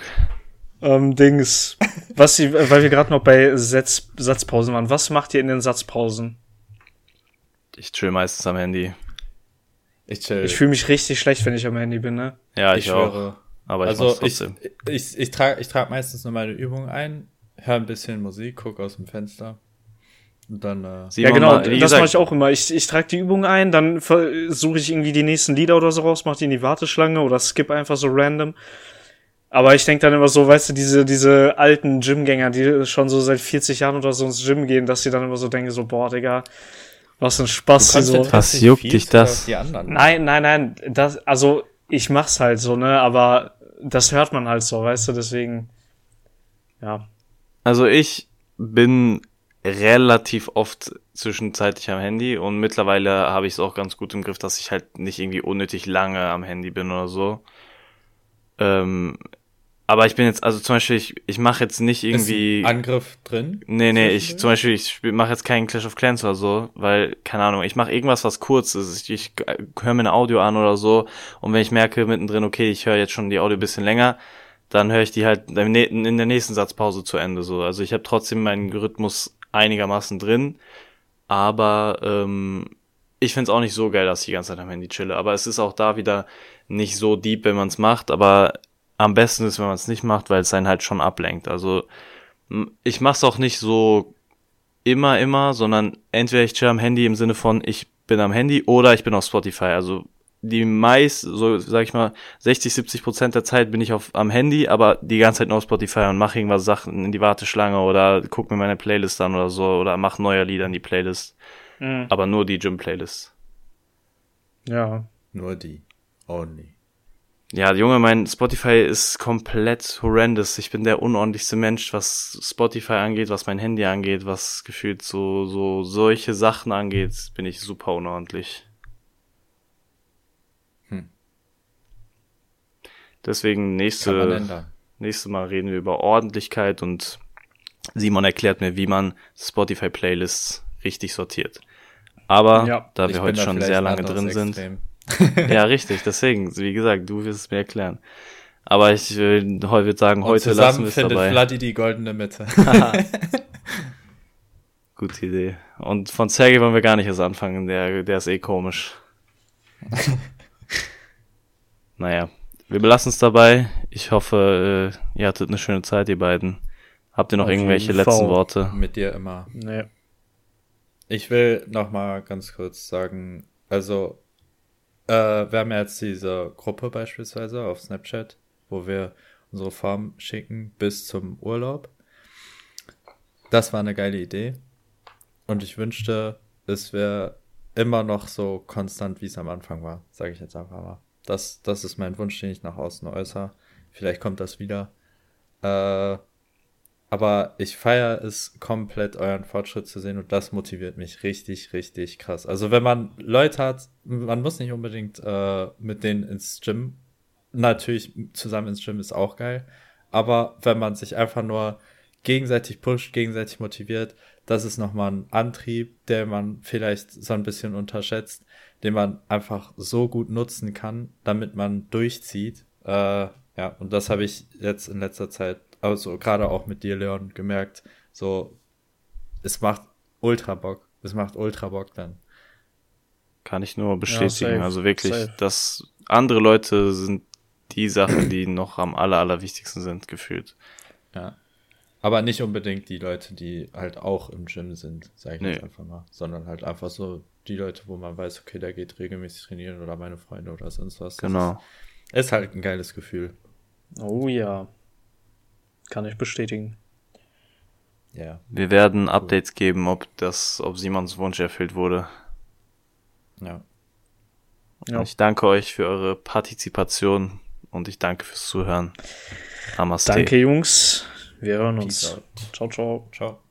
Ähm, Dings. Was, Sie- weil wir gerade noch bei Satz, Satzpausen waren. Was macht ihr in den Satzpausen? Ich chill meistens am Handy. Ich chill. Ich fühle mich richtig schlecht, wenn ich am Handy bin, ne? Ja, ich, ich auch. schwöre. Aber ich also ich, ich, ich, trage ich trag meistens nur meine Übung ein, höre ein bisschen Musik, gucke aus dem Fenster. Und dann, äh, ja, genau, mal- das mache ich auch immer. Ich, ich trage die Übung ein, dann suche ich irgendwie die nächsten Lieder oder so raus, mache die in die Warteschlange oder skip einfach so random. Aber ich denk dann immer so, weißt du, diese, diese alten Gymgänger, die schon so seit 40 Jahren oder so ins Gym gehen, dass sie dann immer so denken, so, boah, Digga, was ein Spaß. die so. Was juckt dich das? Die anderen. Nein, nein, nein, das, also, ich mach's halt so, ne, aber das hört man halt so, weißt du, deswegen, ja. Also ich bin relativ oft zwischenzeitlich am Handy und mittlerweile habe ich es auch ganz gut im Griff, dass ich halt nicht irgendwie unnötig lange am Handy bin oder so. Ähm, aber ich bin jetzt, also zum Beispiel, ich, ich mache jetzt nicht Ist irgendwie. ein Angriff drin? Nee, nee, ich zum Beispiel, ich mache jetzt keinen Clash of Clans oder so, weil, keine Ahnung, ich mache irgendwas, was kurz ist. Ich, ich höre mir ein Audio an oder so und wenn ich merke mittendrin, okay, ich höre jetzt schon die Audio ein bisschen länger, dann höre ich die halt in der nächsten Satzpause zu Ende so. Also ich habe trotzdem meinen Rhythmus einigermaßen drin, aber ähm, ich find's auch nicht so geil, dass ich die ganze Zeit am Handy chille. Aber es ist auch da wieder nicht so deep, wenn man's macht, aber am besten ist, wenn man es nicht macht, weil es einen halt schon ablenkt. Also ich mach's auch nicht so immer, immer, sondern entweder ich chill am Handy im Sinne von, ich bin am Handy oder ich bin auf Spotify. Also die meist, so sag ich mal, 60, 70 Prozent der Zeit bin ich auf, am Handy, aber die ganze Zeit nur auf Spotify und mache irgendwas Sachen in die Warteschlange oder guck mir meine Playlist an oder so oder mach neue Lieder in die Playlist. Mhm. Aber nur die Gym-Playlist. Ja. Nur die. Only. Ja, Junge, mein Spotify ist komplett horrendous. Ich bin der unordentlichste Mensch, was Spotify angeht, was mein Handy angeht, was gefühlt so, so solche Sachen angeht, bin ich super unordentlich. Hm. Deswegen nächste, nächste Mal reden wir über Ordentlichkeit und Simon erklärt mir, wie man Spotify-Playlists richtig sortiert. Aber Ja, da wir heute schon sehr lange drin sind, Extrem. Ja, richtig, deswegen, wie gesagt, du wirst es mir erklären. Aber ich äh, heute würde sagen, Und heute lassen wir es findet dabei. Vladi die goldene Mitte. [LAUGHS] Gute Idee. Und von Sergei wollen wir gar nicht erst anfangen, der, der ist eh komisch. [LAUGHS] naja, wir belassen es dabei. Ich hoffe, äh, ihr hattet eine schöne Zeit, ihr beiden. Habt ihr noch Auf irgendwelche letzten. Worte? Mit dir immer. Nee. Ich will noch mal ganz kurz sagen, also äh, wir haben ja jetzt diese Gruppe beispielsweise auf Snapchat, wo wir unsere Form schicken bis zum Urlaub. Das war eine geile Idee. Und ich wünschte, es wäre immer noch so konstant, wie es am Anfang war, sage ich jetzt einfach mal. Das, das ist mein Wunsch, den ich nach außen äußere. Vielleicht kommt das wieder. Äh, aber ich feiere es komplett, euren Fortschritt zu sehen und das motiviert mich richtig, richtig krass. Also wenn man Leute hat, man muss nicht unbedingt äh, mit denen ins Gym. Natürlich zusammen ins Gym ist auch geil. Aber wenn man sich einfach nur gegenseitig pusht, gegenseitig motiviert, das ist nochmal ein Antrieb, der man vielleicht so ein bisschen unterschätzt, den man einfach so gut nutzen kann, damit man durchzieht. Äh, ja, und das habe ich jetzt in letzter Zeit, also gerade auch mit dir, Leon, gemerkt. So, es macht ultra Bock. Es macht ultra Bock dann. Kann ich nur bestätigen. safe, also wirklich, safe. dass andere Leute sind die Sachen, die noch am aller, allerwichtigsten sind, gefühlt. Ja. Aber nicht unbedingt die Leute, die halt auch im Gym sind, sage ich Nee. jetzt einfach mal. Sondern halt einfach so die Leute, wo man weiß, okay, der geht regelmäßig trainieren oder meine Freunde oder sonst was. Das Genau. Ist, ist halt ein geiles Gefühl. Oh ja. Kann ich bestätigen. Ja. Wir werden Updates geben, ob das, ob Simons Wunsch erfüllt wurde. Ja. Ja. Ich danke euch für eure Partizipation und ich danke fürs Zuhören. Namaste. Danke, Jungs. Wir hören uns. Ciao, ciao. Ciao.